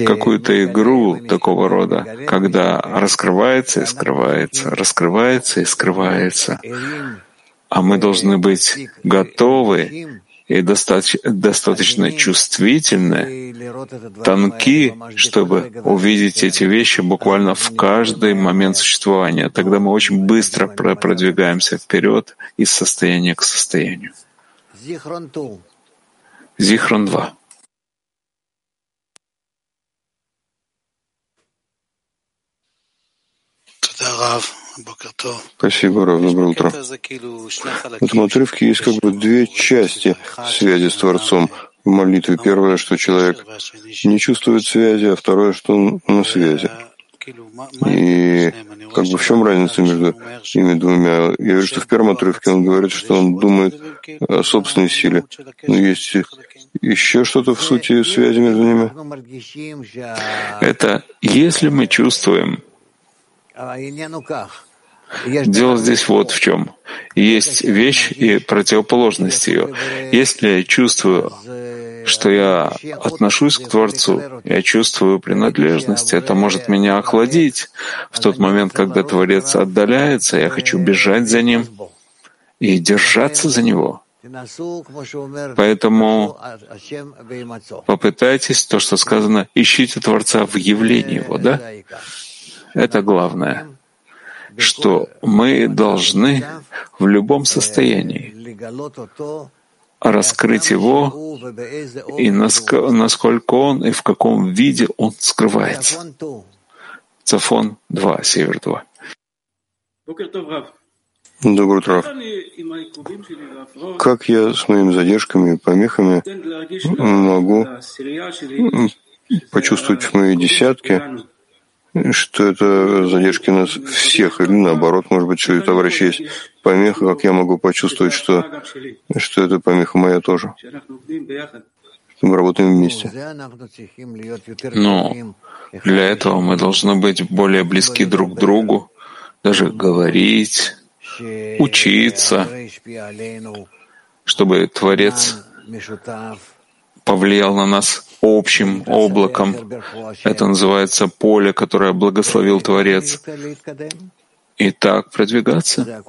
какую-то игру такого рода, когда раскрывается и скрывается, раскрывается и скрывается. А мы должны быть готовы и достаточно, достаточно чувствительны, тонки, чтобы увидеть эти вещи буквально в каждый момент существования. Тогда мы очень быстро продвигаемся вперед из состояния к состоянию. Зихрон 2. Спасибо, Рав. Доброе утро. В этом отрывке есть как бы две части связи с Творцом. в молитве. Первое, что человек не чувствует связи, а второе, что он на связи. И как бы в чем разница между ими двумя? Я вижу, что в первом отрывке он говорит, что он думает о собственной силе. Но есть еще что-то в сути связи между ними? Это если мы чувствуем, Дело здесь вот в чем. Есть вещь и противоположность ее. Если я чувствую, что я отношусь к Творцу, я чувствую принадлежность, это может меня охладить. В тот момент, когда Творец отдаляется, я хочу бежать за ним и держаться за него. Поэтому попытайтесь, то, что сказано, ищите Творца в явлении Его, да? Это главное что мы должны в любом состоянии раскрыть его и насколько он и в каком виде он скрывается. Цафон 2, Север 2. Доброе утро. Как я с моими задержками и помехами могу почувствовать в моей десятке, что это задержки нас всех, или наоборот, может быть, что у товарища есть помеха, как я могу почувствовать, что, что это помеха моя тоже. Мы работаем вместе. Но для этого мы должны быть более близки друг к другу, даже говорить, учиться, чтобы Творец повлиял на нас общим облаком. Это называется поле, которое благословил Творец. И так продвигаться.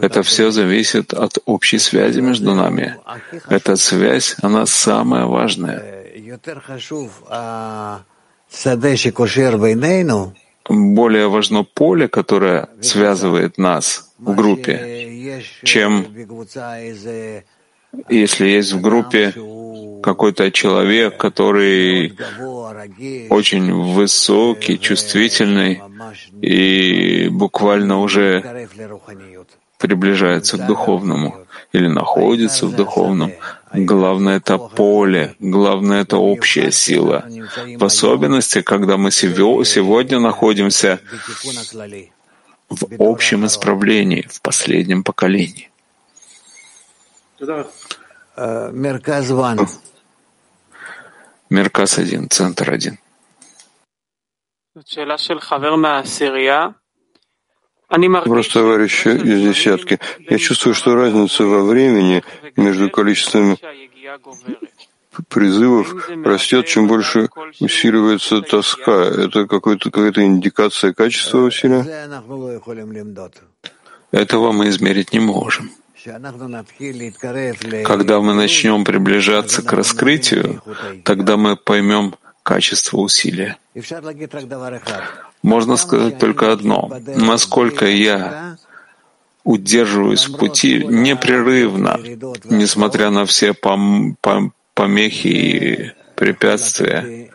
Это все зависит от общей связи между нами. Эта связь, она самая важная. Более важно поле, которое связывает нас в группе, чем если есть в группе какой-то человек, который очень высокий, чувствительный и буквально уже приближается к духовному или находится в духовном. Главное — это поле, главное — это общая сила. В особенности, когда мы сегодня находимся в общем исправлении, в последнем поколении. Мерказ один, центр один. Вопрос товарища из десятки. Я чувствую, что разница во времени между количеством призывов растет, чем больше усиливается тоска. Это какая-то индикация качества усилия? Этого мы измерить не можем. Когда мы начнем приближаться к раскрытию, тогда мы поймем качество усилия. Можно сказать только одно. Насколько я удерживаюсь в пути непрерывно, несмотря на все пом пом помехи и препятствия,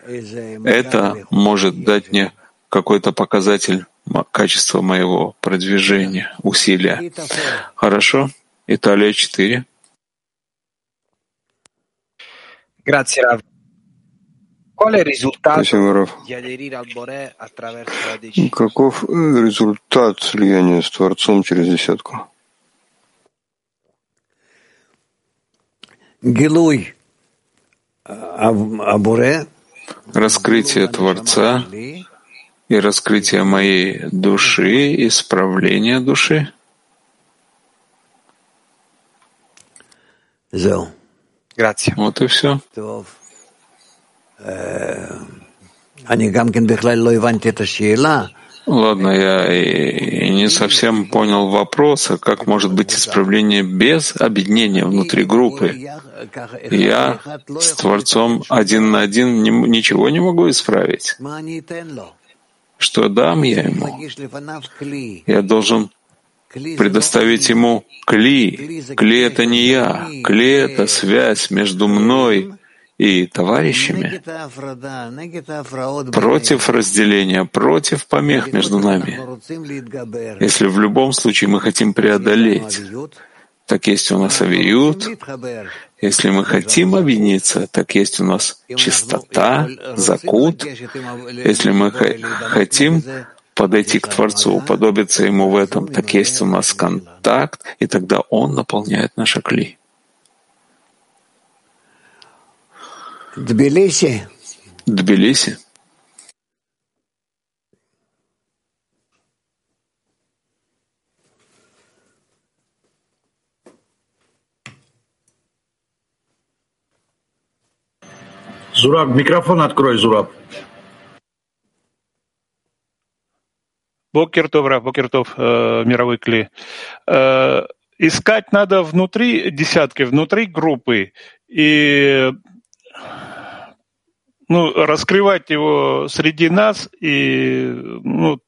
это может дать мне какой-то показатель качества моего продвижения, усилия. Хорошо? Италия 4. Grazie Rav. Qual è il risultato Спасибо, Раф. di aderire al Bore attraverso la decisione? Каков результат слияния с Творцом через десятку? Гилуй Абуре Раскрытие Творца и раскрытие моей души, исправление души — Вот и все. Ладно, я и не совсем понял вопроса, как может быть исправление без объединения внутри группы. Я с Творцом один на один ничего не могу исправить. Что дам я ему? Я должен предоставить ему кли. Кли — это не я. Кли — это связь между мной и товарищами против разделения, против помех между нами. Если в любом случае мы хотим преодолеть так есть у нас авиют. Если мы хотим объединиться, так есть у нас чистота, закут. Если мы хотим подойти к Творцу, уподобиться Ему в этом, так есть у нас контакт, и тогда Он наполняет наши кли. Тбилиси. Тбилиси. Зураб, микрофон открой, Зураб. Бокертов, Раф, Бокертов, э, мировой кли. Э, искать надо внутри десятки, внутри группы и ну, раскрывать его среди нас и ну,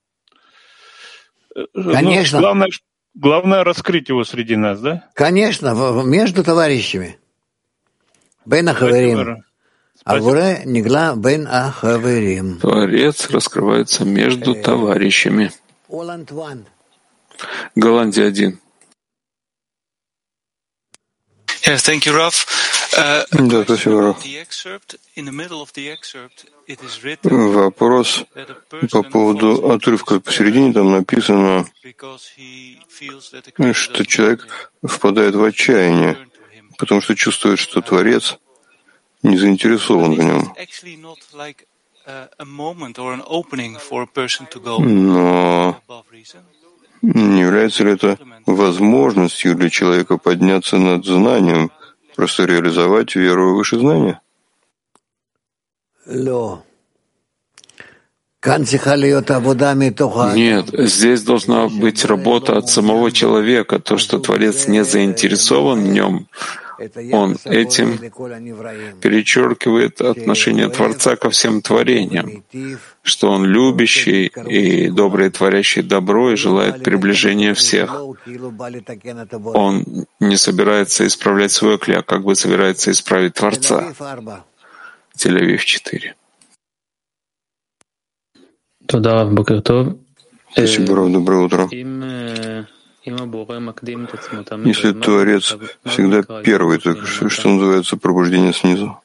э, ну Конечно. Ну, главное, главное раскрыть его среди нас, да? Конечно, между товарищами. Бен Ахаверим. Творец раскрывается между товарищами. Голландия один. Yes, thank you, Raf. Uh, да, спасибо, Раф. Вопрос по поводу отрывка посередине, там написано, что человек впадает в отчаяние, потому что чувствует, что Творец не заинтересован в нем. Но не является ли это возможностью для человека подняться над знанием, просто реализовать веру выше знания? Нет, здесь должна быть работа от самого человека. То, что Творец не заинтересован в нем, он этим перечеркивает отношение Творца ко всем творениям, что он любящий и добрый, творящий добро и желает приближения всех. Он не собирается исправлять свой кля, как бы собирается исправить Творца. Тель-Авив 4. Спасибо, Рав, доброе утро. Если Творец всегда первый, так что, что называется пробуждение снизу?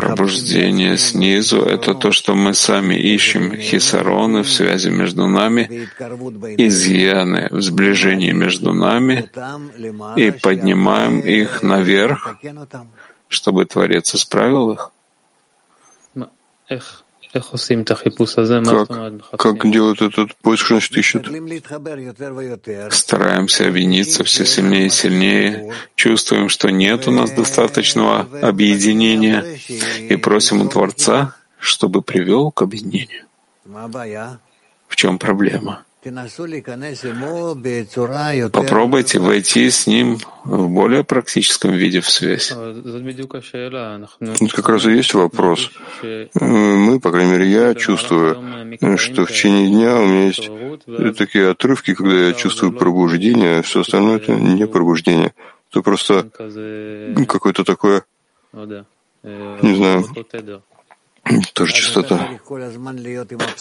Пробуждение снизу — это то, что мы сами ищем хисароны в связи между нами, изъяны в сближении между нами и поднимаем их наверх, чтобы Творец исправил их. Как, как делают этот поиск, что значит ищут? Стараемся объединиться все сильнее и сильнее, чувствуем, что нет у нас достаточного объединения, и просим у Творца, чтобы привел к объединению. В чем проблема? Попробуйте войти с ним в более практическом виде в связь. Тут как раз и есть вопрос. Мы, по крайней мере, я чувствую, что в течение дня у меня есть такие отрывки, когда я чувствую пробуждение, а все остальное — это не пробуждение. Это просто какое-то такое, не знаю, тоже чистота.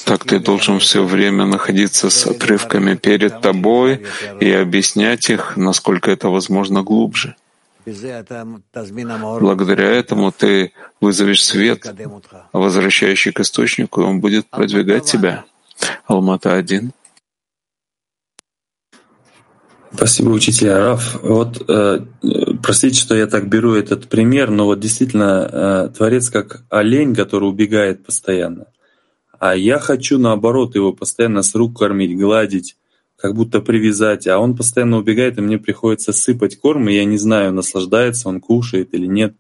Так ты должен все время находиться с отрывками перед тобой и объяснять их, насколько это возможно, глубже. Благодаря этому ты вызовешь свет, возвращающий к источнику, и он будет продвигать тебя. Алмата один. Спасибо, учитель Араф. Вот, э, простите, что я так беру этот пример, но вот действительно э, Творец как олень, который убегает постоянно. А я хочу, наоборот, его постоянно с рук кормить, гладить, как будто привязать, а он постоянно убегает, и мне приходится сыпать корм, и я не знаю, наслаждается он, кушает или нет.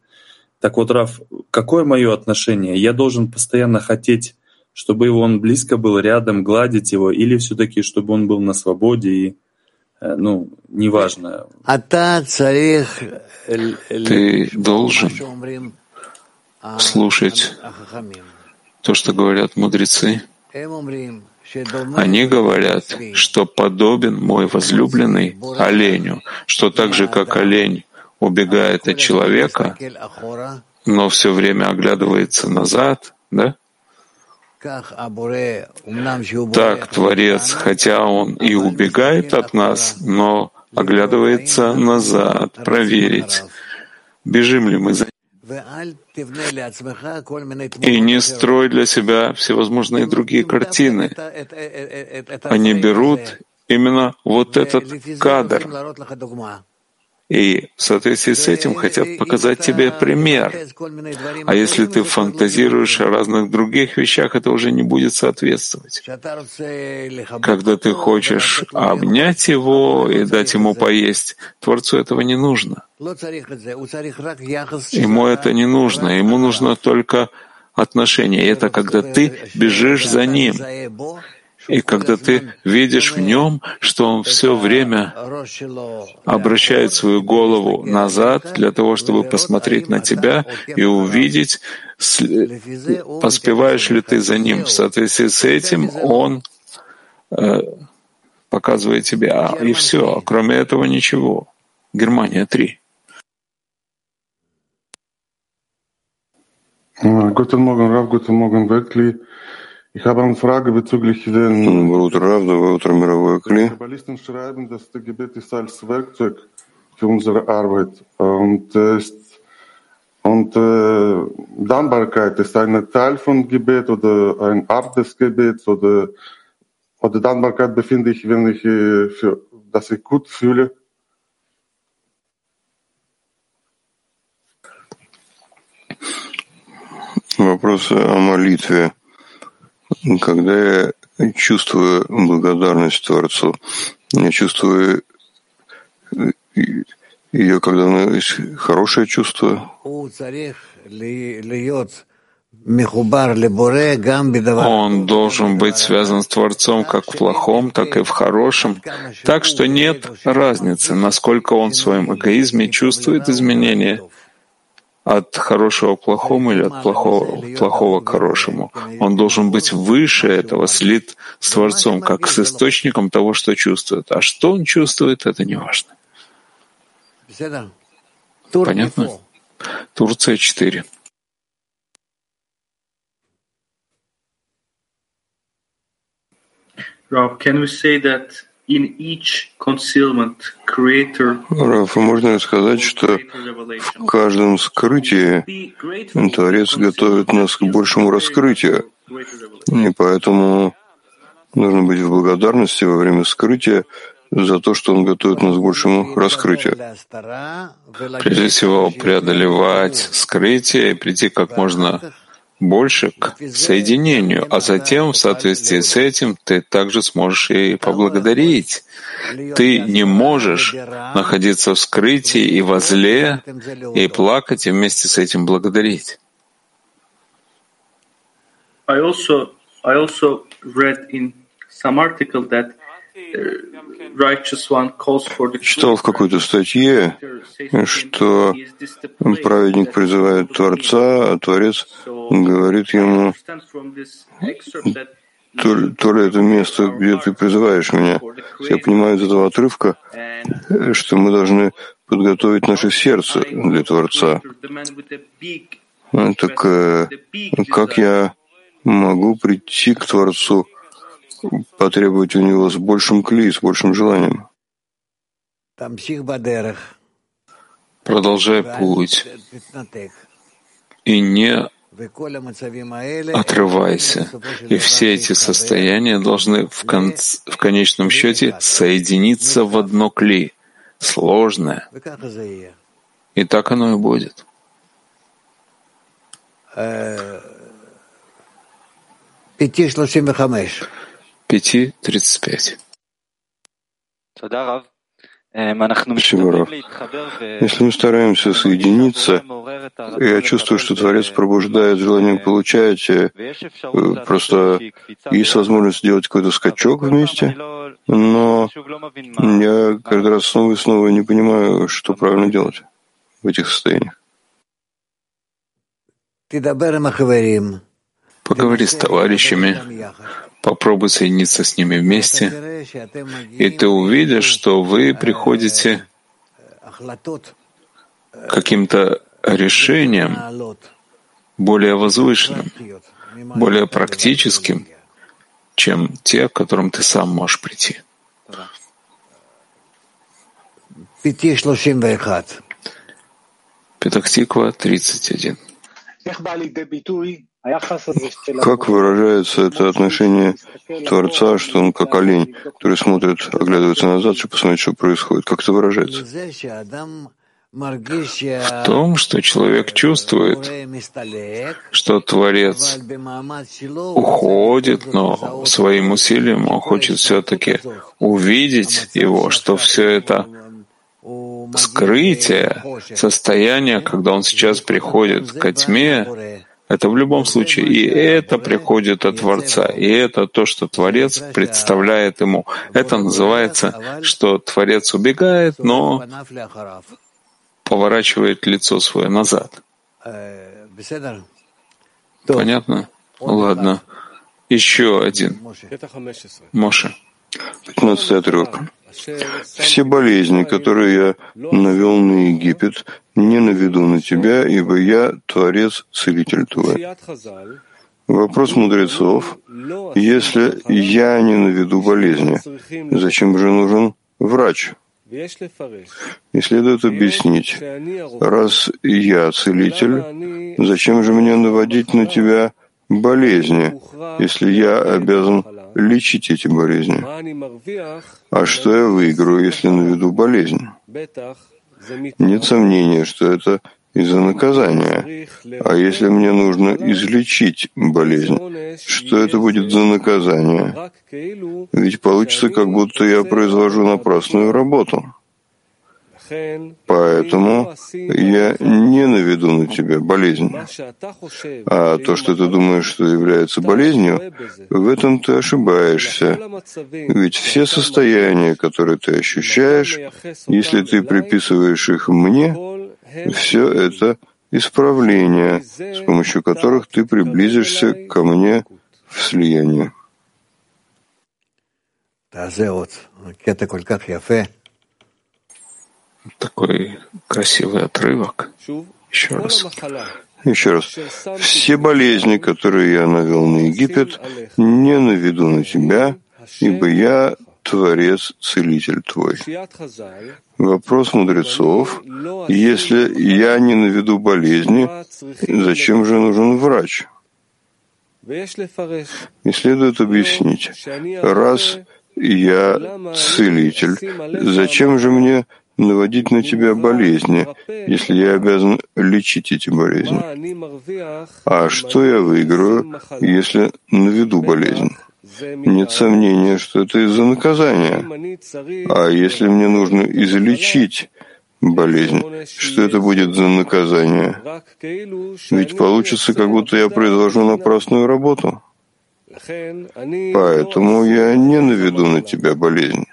Так вот, Раф, какое мое отношение? Я должен постоянно хотеть, чтобы его он близко был, рядом, гладить его, или все таки чтобы он был на свободе и ну, неважно. Ты должен слушать то, что говорят мудрецы. Они говорят, что подобен мой возлюбленный оленю, что так же, как олень убегает от человека, но все время оглядывается назад, да? Так Творец, хотя Он и убегает от нас, но оглядывается назад, проверить, бежим ли мы за и не строй для себя всевозможные другие картины. Они берут именно вот этот кадр и в соответствии с этим хотят показать тебе пример. А если ты фантазируешь о разных других вещах, это уже не будет соответствовать. Когда ты хочешь обнять его и дать ему поесть, Творцу этого не нужно. Ему это не нужно. Ему нужно только отношение. И это когда ты бежишь за ним. И когда ты видишь в нем, что он все время обращает свою голову назад для того, чтобы посмотреть на тебя и увидеть, поспеваешь ли ты за ним. В соответствии с этим он э, показывает тебя. И все. Кроме этого ничего. Германия 3. Guten Morgen, Rav, guten Morgen, wirklich. Ich habe eine Frage bezüglich den Доброе утро, Рав, доброе утро, мировое Кли. Kabbalisten schreiben, dass das Gebet ist als Werkzeug für unsere Arbeit und ist und äh, Dankbarkeit ist ein Teil von Gebet oder eine Art des Gebets oder oder Dankbarkeit befinde ich, wenn ich äh, für, dass ich gut fühle. Вопрос о молитве. Когда я чувствую благодарность Творцу, я чувствую ее, когда меня есть хорошее чувство. Он должен быть связан с Творцом как в плохом, так и в хорошем, так что нет разницы, насколько он в своем эгоизме чувствует изменения от хорошего к плохому или от плохого, плохого к хорошему. Он должен быть выше этого, слит с Творцом, как с источником того, что чувствует. А что он чувствует, это не важно. Понятно? Турция 4. Rob, can we say that in each concealment, Creator Раф, можно ли сказать, что в каждом скрытии Творец готовит нас к большему раскрытию, и поэтому нужно быть в благодарности во время скрытия за то, что Он готовит нас к большему раскрытию. Прежде всего, преодолевать скрытие и прийти как можно больше к соединению, а затем в соответствии с этим ты также сможешь и поблагодарить. Ты не можешь находиться в скрытии и возле, и плакать, и вместе с этим благодарить. I also I also read in some article that Читал в какой-то статье, что праведник призывает Творца, а Творец говорит ему, то, то ли это место, где ты призываешь меня. Я понимаю из этого отрывка, что мы должны подготовить наше сердце для Творца. Так э, как я могу прийти к Творцу потребовать у него с большим кли, с большим желанием. Продолжай путь и не отрывайся. И все эти состояния должны в, конц... в конечном счете соединиться в одно кли, сложное. И так оно и будет. Пяти пяти тридцать пять. Спасибо, Если мы стараемся соединиться, я чувствую, что Творец пробуждает желание получать, э, просто есть возможность сделать какой-то скачок вместе, но я каждый раз снова и снова не понимаю, что правильно делать в этих состояниях. Поговори с товарищами, попробуй соединиться с ними вместе, и ты увидишь, что вы приходите к каким-то решениям более возвышенным, более практическим, чем те, к которым ты сам можешь прийти. Петахтиква, 31. Как выражается это отношение Творца, что он как олень, который смотрит, оглядывается назад, чтобы посмотреть, что происходит? Как это выражается? В том, что человек чувствует, что Творец уходит, но своим усилием он хочет все-таки увидеть его, что все это скрытие, состояние, когда он сейчас приходит к тьме, это в любом случае, и это приходит от Творца, и это то, что Творец представляет ему. Это называется, что Творец убегает, но поворачивает лицо свое назад. Понятно? Ладно. Еще один. Моша. 15 отрывок. Все болезни, которые я навел на Египет, не наведу на тебя, ибо я Творец, Целитель твой. Вопрос мудрецов. Если я не наведу болезни, зачем же нужен врач? И следует объяснить, раз я целитель, зачем же мне наводить на тебя болезни, если я обязан лечить эти болезни? А что я выиграю, если наведу болезнь? Нет сомнения, что это из-за наказания. А если мне нужно излечить болезнь, что это будет за наказание? Ведь получится, как будто я произвожу напрасную работу. Поэтому я не наведу на тебя болезнь. А то, что ты думаешь, что является болезнью, в этом ты ошибаешься. Ведь все состояния, которые ты ощущаешь, если ты приписываешь их мне, все это исправления, с помощью которых ты приблизишься ко мне в слиянии. Такой красивый отрывок. Еще раз. Еще раз. Все болезни, которые я навел на Египет, не наведу на тебя, ибо я Творец, Целитель твой. Вопрос мудрецов. Если я не наведу болезни, зачем же нужен врач? И следует объяснить, раз я целитель, зачем же мне наводить на тебя болезни, если я обязан лечить эти болезни? А что я выиграю, если наведу болезнь? Нет сомнения, что это из-за наказания. А если мне нужно излечить болезнь, что это будет за наказание? Ведь получится, как будто я произвожу напрасную работу. Поэтому я не наведу на тебя болезнь.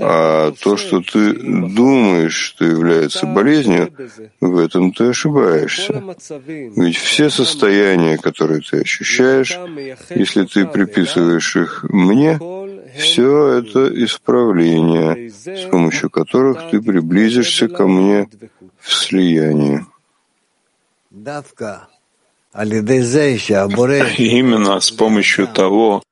А то, что ты думаешь, что является болезнью, в этом ты ошибаешься. Ведь все состояния, которые ты ощущаешь, если ты приписываешь их мне, все это исправления, с помощью которых ты приблизишься ко мне в слиянии. Именно с помощью того,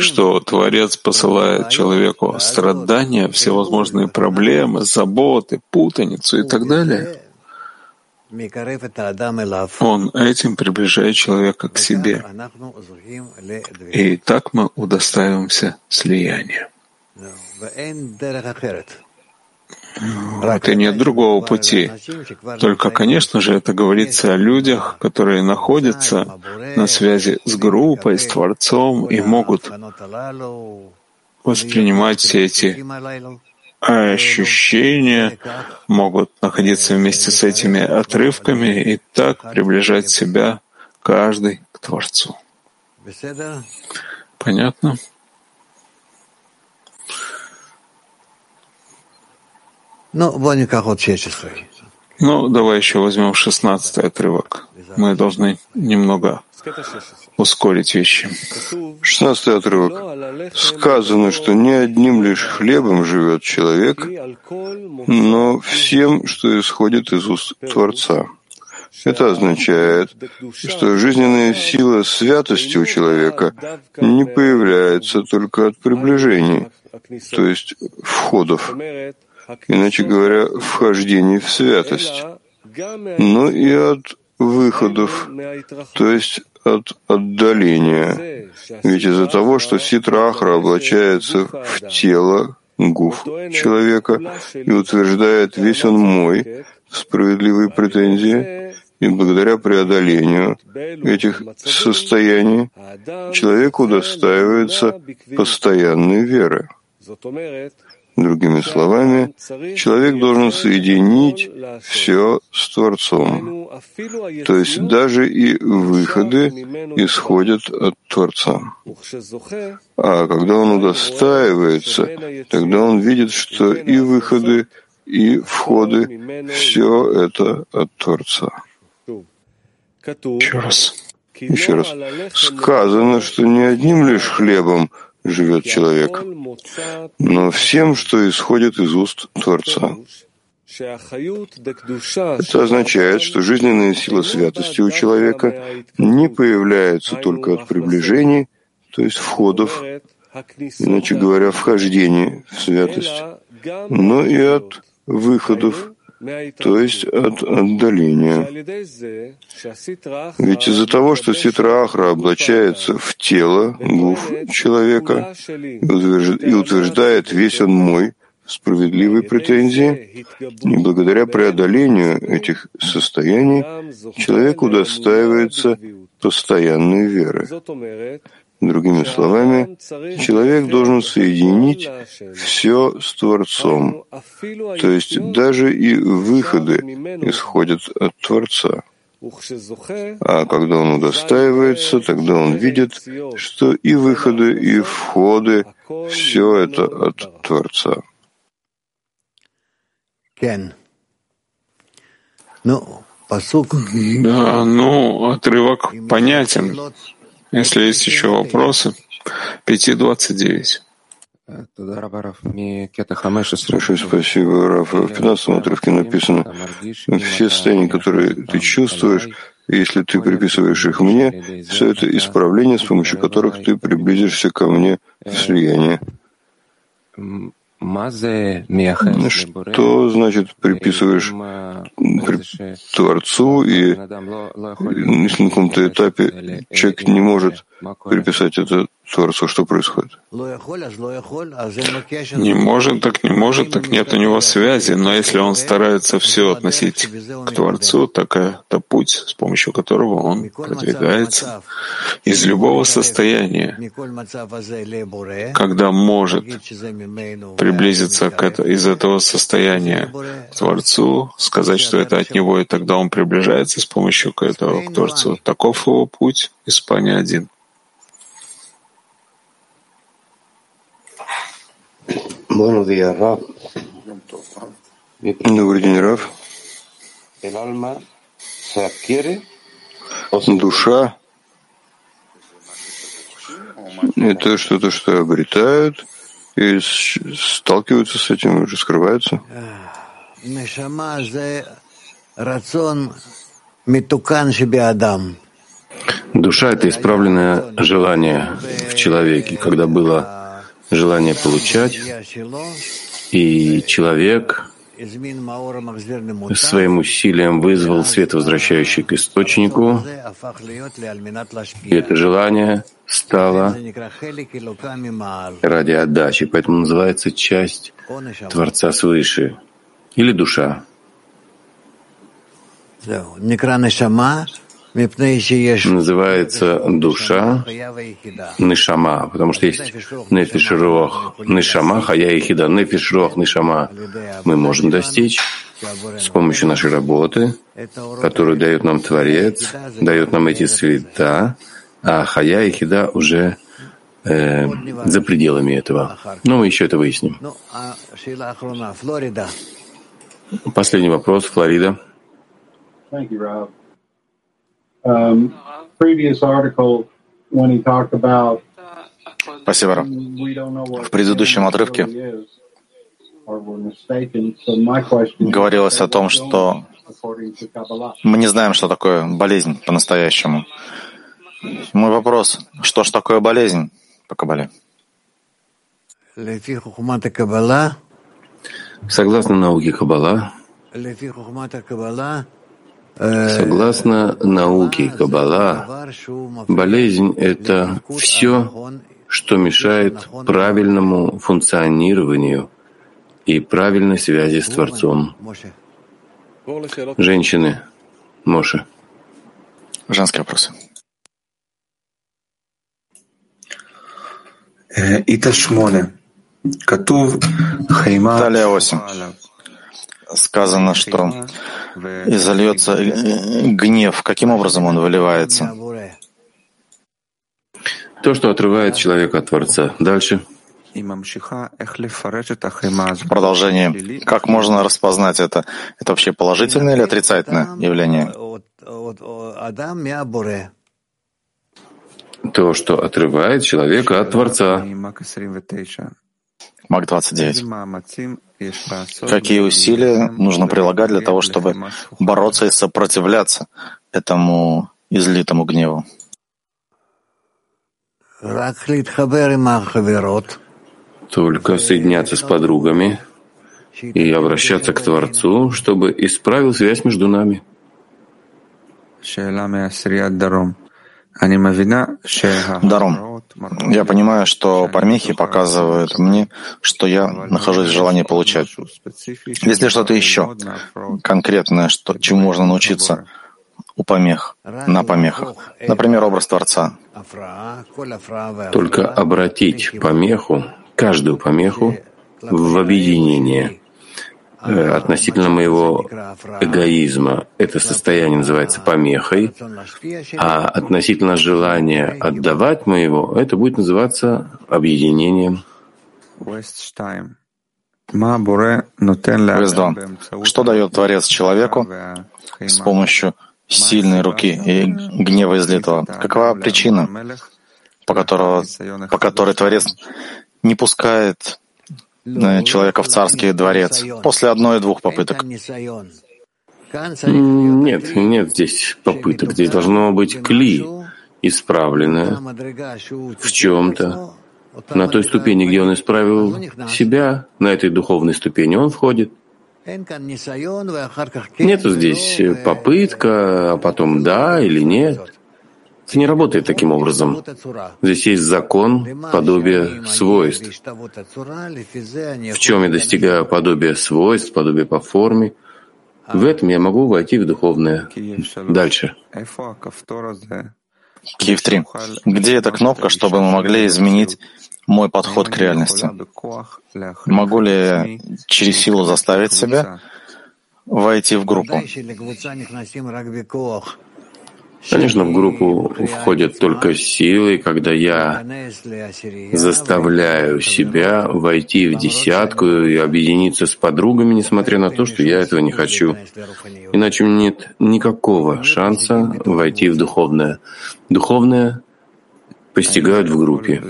что Творец посылает человеку страдания, всевозможные проблемы, заботы, путаницу и так далее, он этим приближает человека к себе. И так мы удостаиваемся слияния. Это нет другого пути. Только, конечно же, это говорится о людях, которые находятся на связи с группой, с Творцом и могут воспринимать все эти ощущения, могут находиться вместе с этими отрывками и так приближать себя каждый к Творцу. Понятно? Ну, ну, давай еще возьмем шестнадцатый отрывок. Мы должны немного ускорить вещи. Шестнадцатый отрывок. Сказано, что не одним лишь хлебом живет человек, но всем, что исходит из уст Творца. Это означает, что жизненная сила святости у человека не появляется только от приближений, то есть входов, иначе говоря, вхождений в святость, но и от выходов, то есть от отдаления. Ведь из-за того, что ситра ахра облачается в тело, гуф человека и утверждает, весь он мой, справедливые претензии, и благодаря преодолению этих состояний человек удостаивается постоянной веры. Другими словами, человек должен соединить все с Творцом. То есть даже и выходы исходят от Творца. А когда он удостаивается, тогда он видит, что и выходы, и входы — все это от Творца. Еще раз. Еще раз. Сказано, что не одним лишь хлебом — живет человек, но всем, что исходит из уст Творца. Это означает, что жизненная сила святости у человека не появляется только от приближений, то есть входов, иначе говоря, вхождений в святость, но и от выходов, то есть от отдаления. Ведь из-за того, что ситра ахра облачается в тело, гуф человека, и утверждает «весь он мой», справедливые претензии, и благодаря преодолению этих состояний человек удостаивается постоянной веры. Другими словами, человек должен соединить все с Творцом, то есть даже и выходы исходят от Творца. А когда он удостаивается, тогда он видит, что и выходы, и входы — все это от Творца. Ну, да, ну, отрывок понятен. Если есть еще вопросы, 5.29. Большое спасибо, Раф. В 15 отрывке написано, все состояния, которые ты чувствуешь, если ты приписываешь их мне, все это исправление, с помощью которых ты приблизишься ко мне в слияние. Что значит приписываешь при Творцу, и если на каком-то этапе человек не может приписать это Творцу, что происходит? Не может, так не может, так нет у него связи. Но если он старается все относить к Творцу, так это путь, с помощью которого он продвигается из любого состояния, когда может приблизиться к это, из этого состояния к Творцу, сказать, что это от него, и тогда он приближается с помощью этого к Творцу. Таков его путь, Испания один. Добрый день, Раф. Душа — это что-то, что обретают и сталкиваются с этим, уже скрываются. Душа — это исправленное желание в человеке, когда было желание получать, и человек своим усилием вызвал свет, возвращающий к источнику, и это желание стало ради отдачи, поэтому называется часть Творца свыше или душа называется душа Нишама, потому что есть Нефиш Рох Нишама, Хая и Хида. Нефиш Нишама мы можем достичь с помощью нашей работы, которую дает нам Творец, дает нам эти света, а Хая и Хида уже э, за пределами этого. Но мы еще это выясним. Последний вопрос, Флорида. Thank you, Rob um, previous article when he talked about Спасибо. В предыдущем отрывке говорилось о том, что Мы не знаем, что такое болезнь по-настоящему. Мой вопрос, что ж такое болезнь по Кабале? Согласно науке Каббала, согласно науке Каббала, болезнь — это все, что мешает правильному функционированию и правильной связи с Творцом. Женщины, Моше. Женские вопросы. Ита 8. Далее 8. Сказано, что и зальется гнев. Каким образом он выливается? То, что отрывает человека от Творца. Дальше. Продолжение. Как можно распознать это? Это вообще положительное или отрицательное явление? То, что отрывает человека от Творца. Мак 29. Какие усилия нужно прилагать для того, чтобы бороться и сопротивляться этому излитому гневу? Только соединяться с подругами и обращаться к Творцу, чтобы исправил связь между нами. Даром. Я понимаю, что помехи показывают мне, что я нахожусь в желании получать. Есть ли что-то еще конкретное, что, чему можно научиться у помех, на помехах? Например, образ Творца. Только обратить помеху, каждую помеху, в объединение относительно моего эгоизма. Это состояние называется помехой, а относительно желания отдавать моего, это будет называться объединением. 2. Что дает Творец человеку с помощью сильной руки и гнева излитого? Какова причина, по, которого, по которой Творец не пускает человека в царский дворец после одной-двух попыток? Нет, нет здесь попыток. Здесь должно быть кли, исправленное в чем-то. На той ступени, где он исправил себя, на этой духовной ступени он входит. Нету здесь попытка, а потом да или нет. Это не работает таким образом. Здесь есть закон подобия свойств. В чем я достигаю подобия свойств, подобия по форме, в этом я могу войти в духовное. Дальше. Киев 3. Где эта кнопка, чтобы мы могли изменить мой подход к реальности? Могу ли я через силу заставить себя войти в группу? Конечно, в группу входят только силы, когда я заставляю себя войти в десятку и объединиться с подругами, несмотря на то, что я этого не хочу. Иначе нет никакого шанса войти в духовное. Духовное постигают в группе.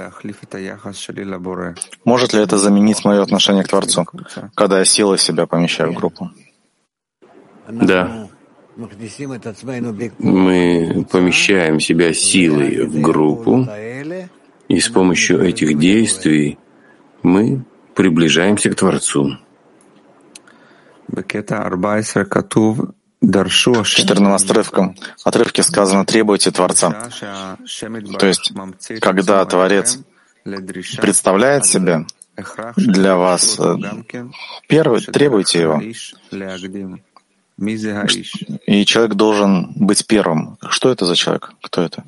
Может ли это заменить мое отношение к Творцу, когда я силой себя помещаю в группу? Да. Мы помещаем себя силой в группу, и с помощью этих действий мы приближаемся к Творцу. В 14 отрывком, отрывке сказано «требуйте Творца». То есть, когда Творец представляет себя для вас, э, первый, требуйте его. И человек должен быть первым. Что это за человек? Кто это?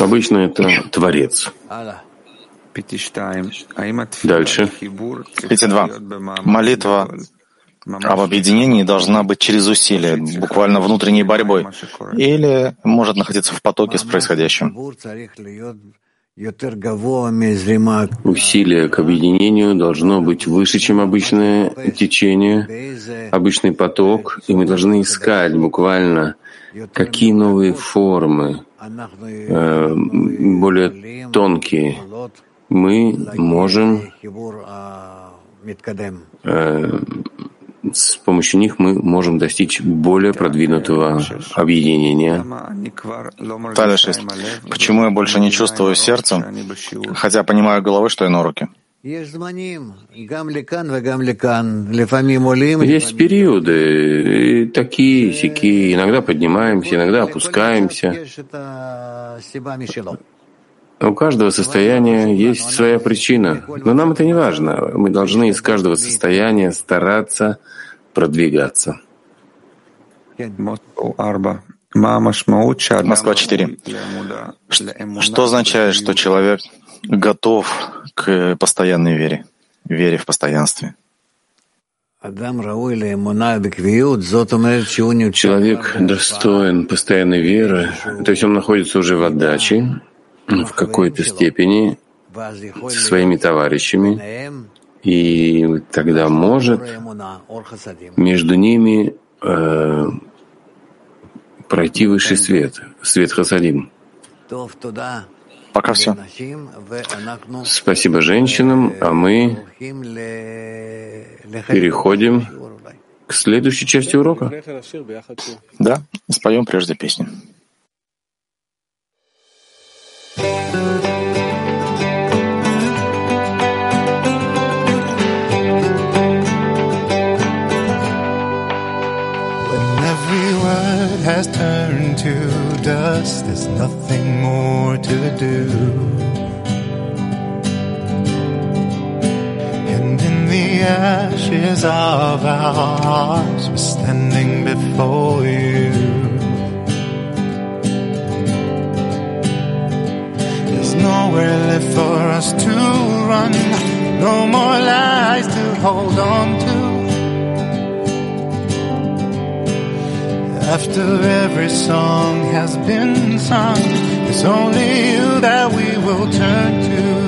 Обычно это Творец. Дальше. Эти два. Молитва об объединении должна быть через усилие, буквально внутренней борьбой, или может находиться в потоке с происходящим. Усилие к объединению должно быть выше, чем обычное течение, обычный поток, и мы должны искать буквально, какие новые формы, э, более тонкие, мы можем э, с помощью них мы можем достичь более продвинутого объединения. Таля 6. Почему я больше не чувствую сердцем, хотя понимаю головой, что я на руке? Есть периоды, такие, сякие, иногда поднимаемся, иногда опускаемся. У каждого состояния есть своя причина, но нам это не важно. Мы должны из каждого состояния стараться продвигаться. Москва 4. Что означает, что человек готов к постоянной вере, вере в постоянстве? Человек достоин постоянной веры, то есть он находится уже в отдаче, в какой-то степени со своими товарищами, и тогда может между ними э, пройти высший свет, свет Хасадим. Пока все. Спасибо женщинам, а мы переходим к следующей части урока. Да, споем прежде песню. Has turned to dust, there's nothing more to do. And in the ashes of our hearts, we're standing before you. No more lies to hold on to. After every song has been sung, it's only you that we will turn to.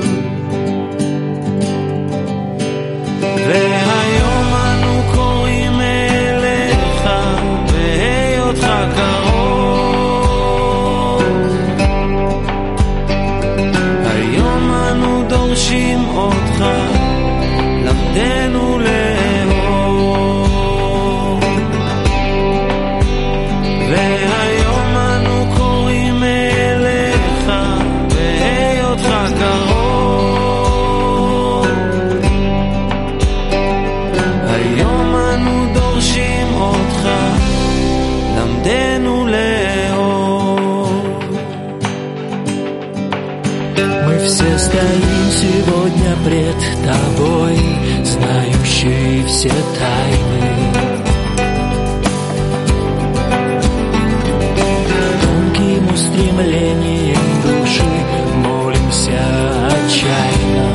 Стоим сегодня пред тобой, знающие все тайны. Тонким устремлением души молимся отчаянно.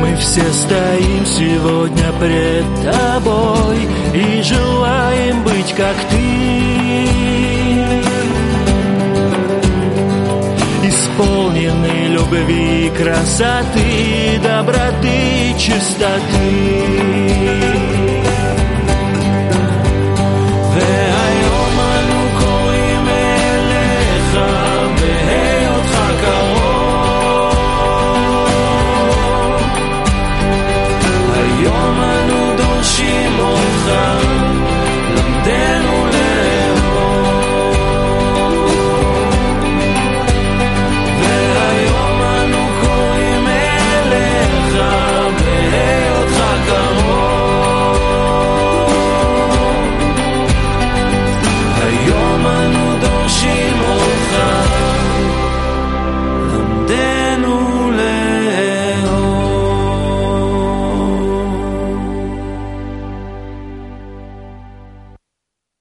Мы все стоим сегодня пред тобой и желаем быть как ты. Исполнены любви, красоты, доброты, чистоты.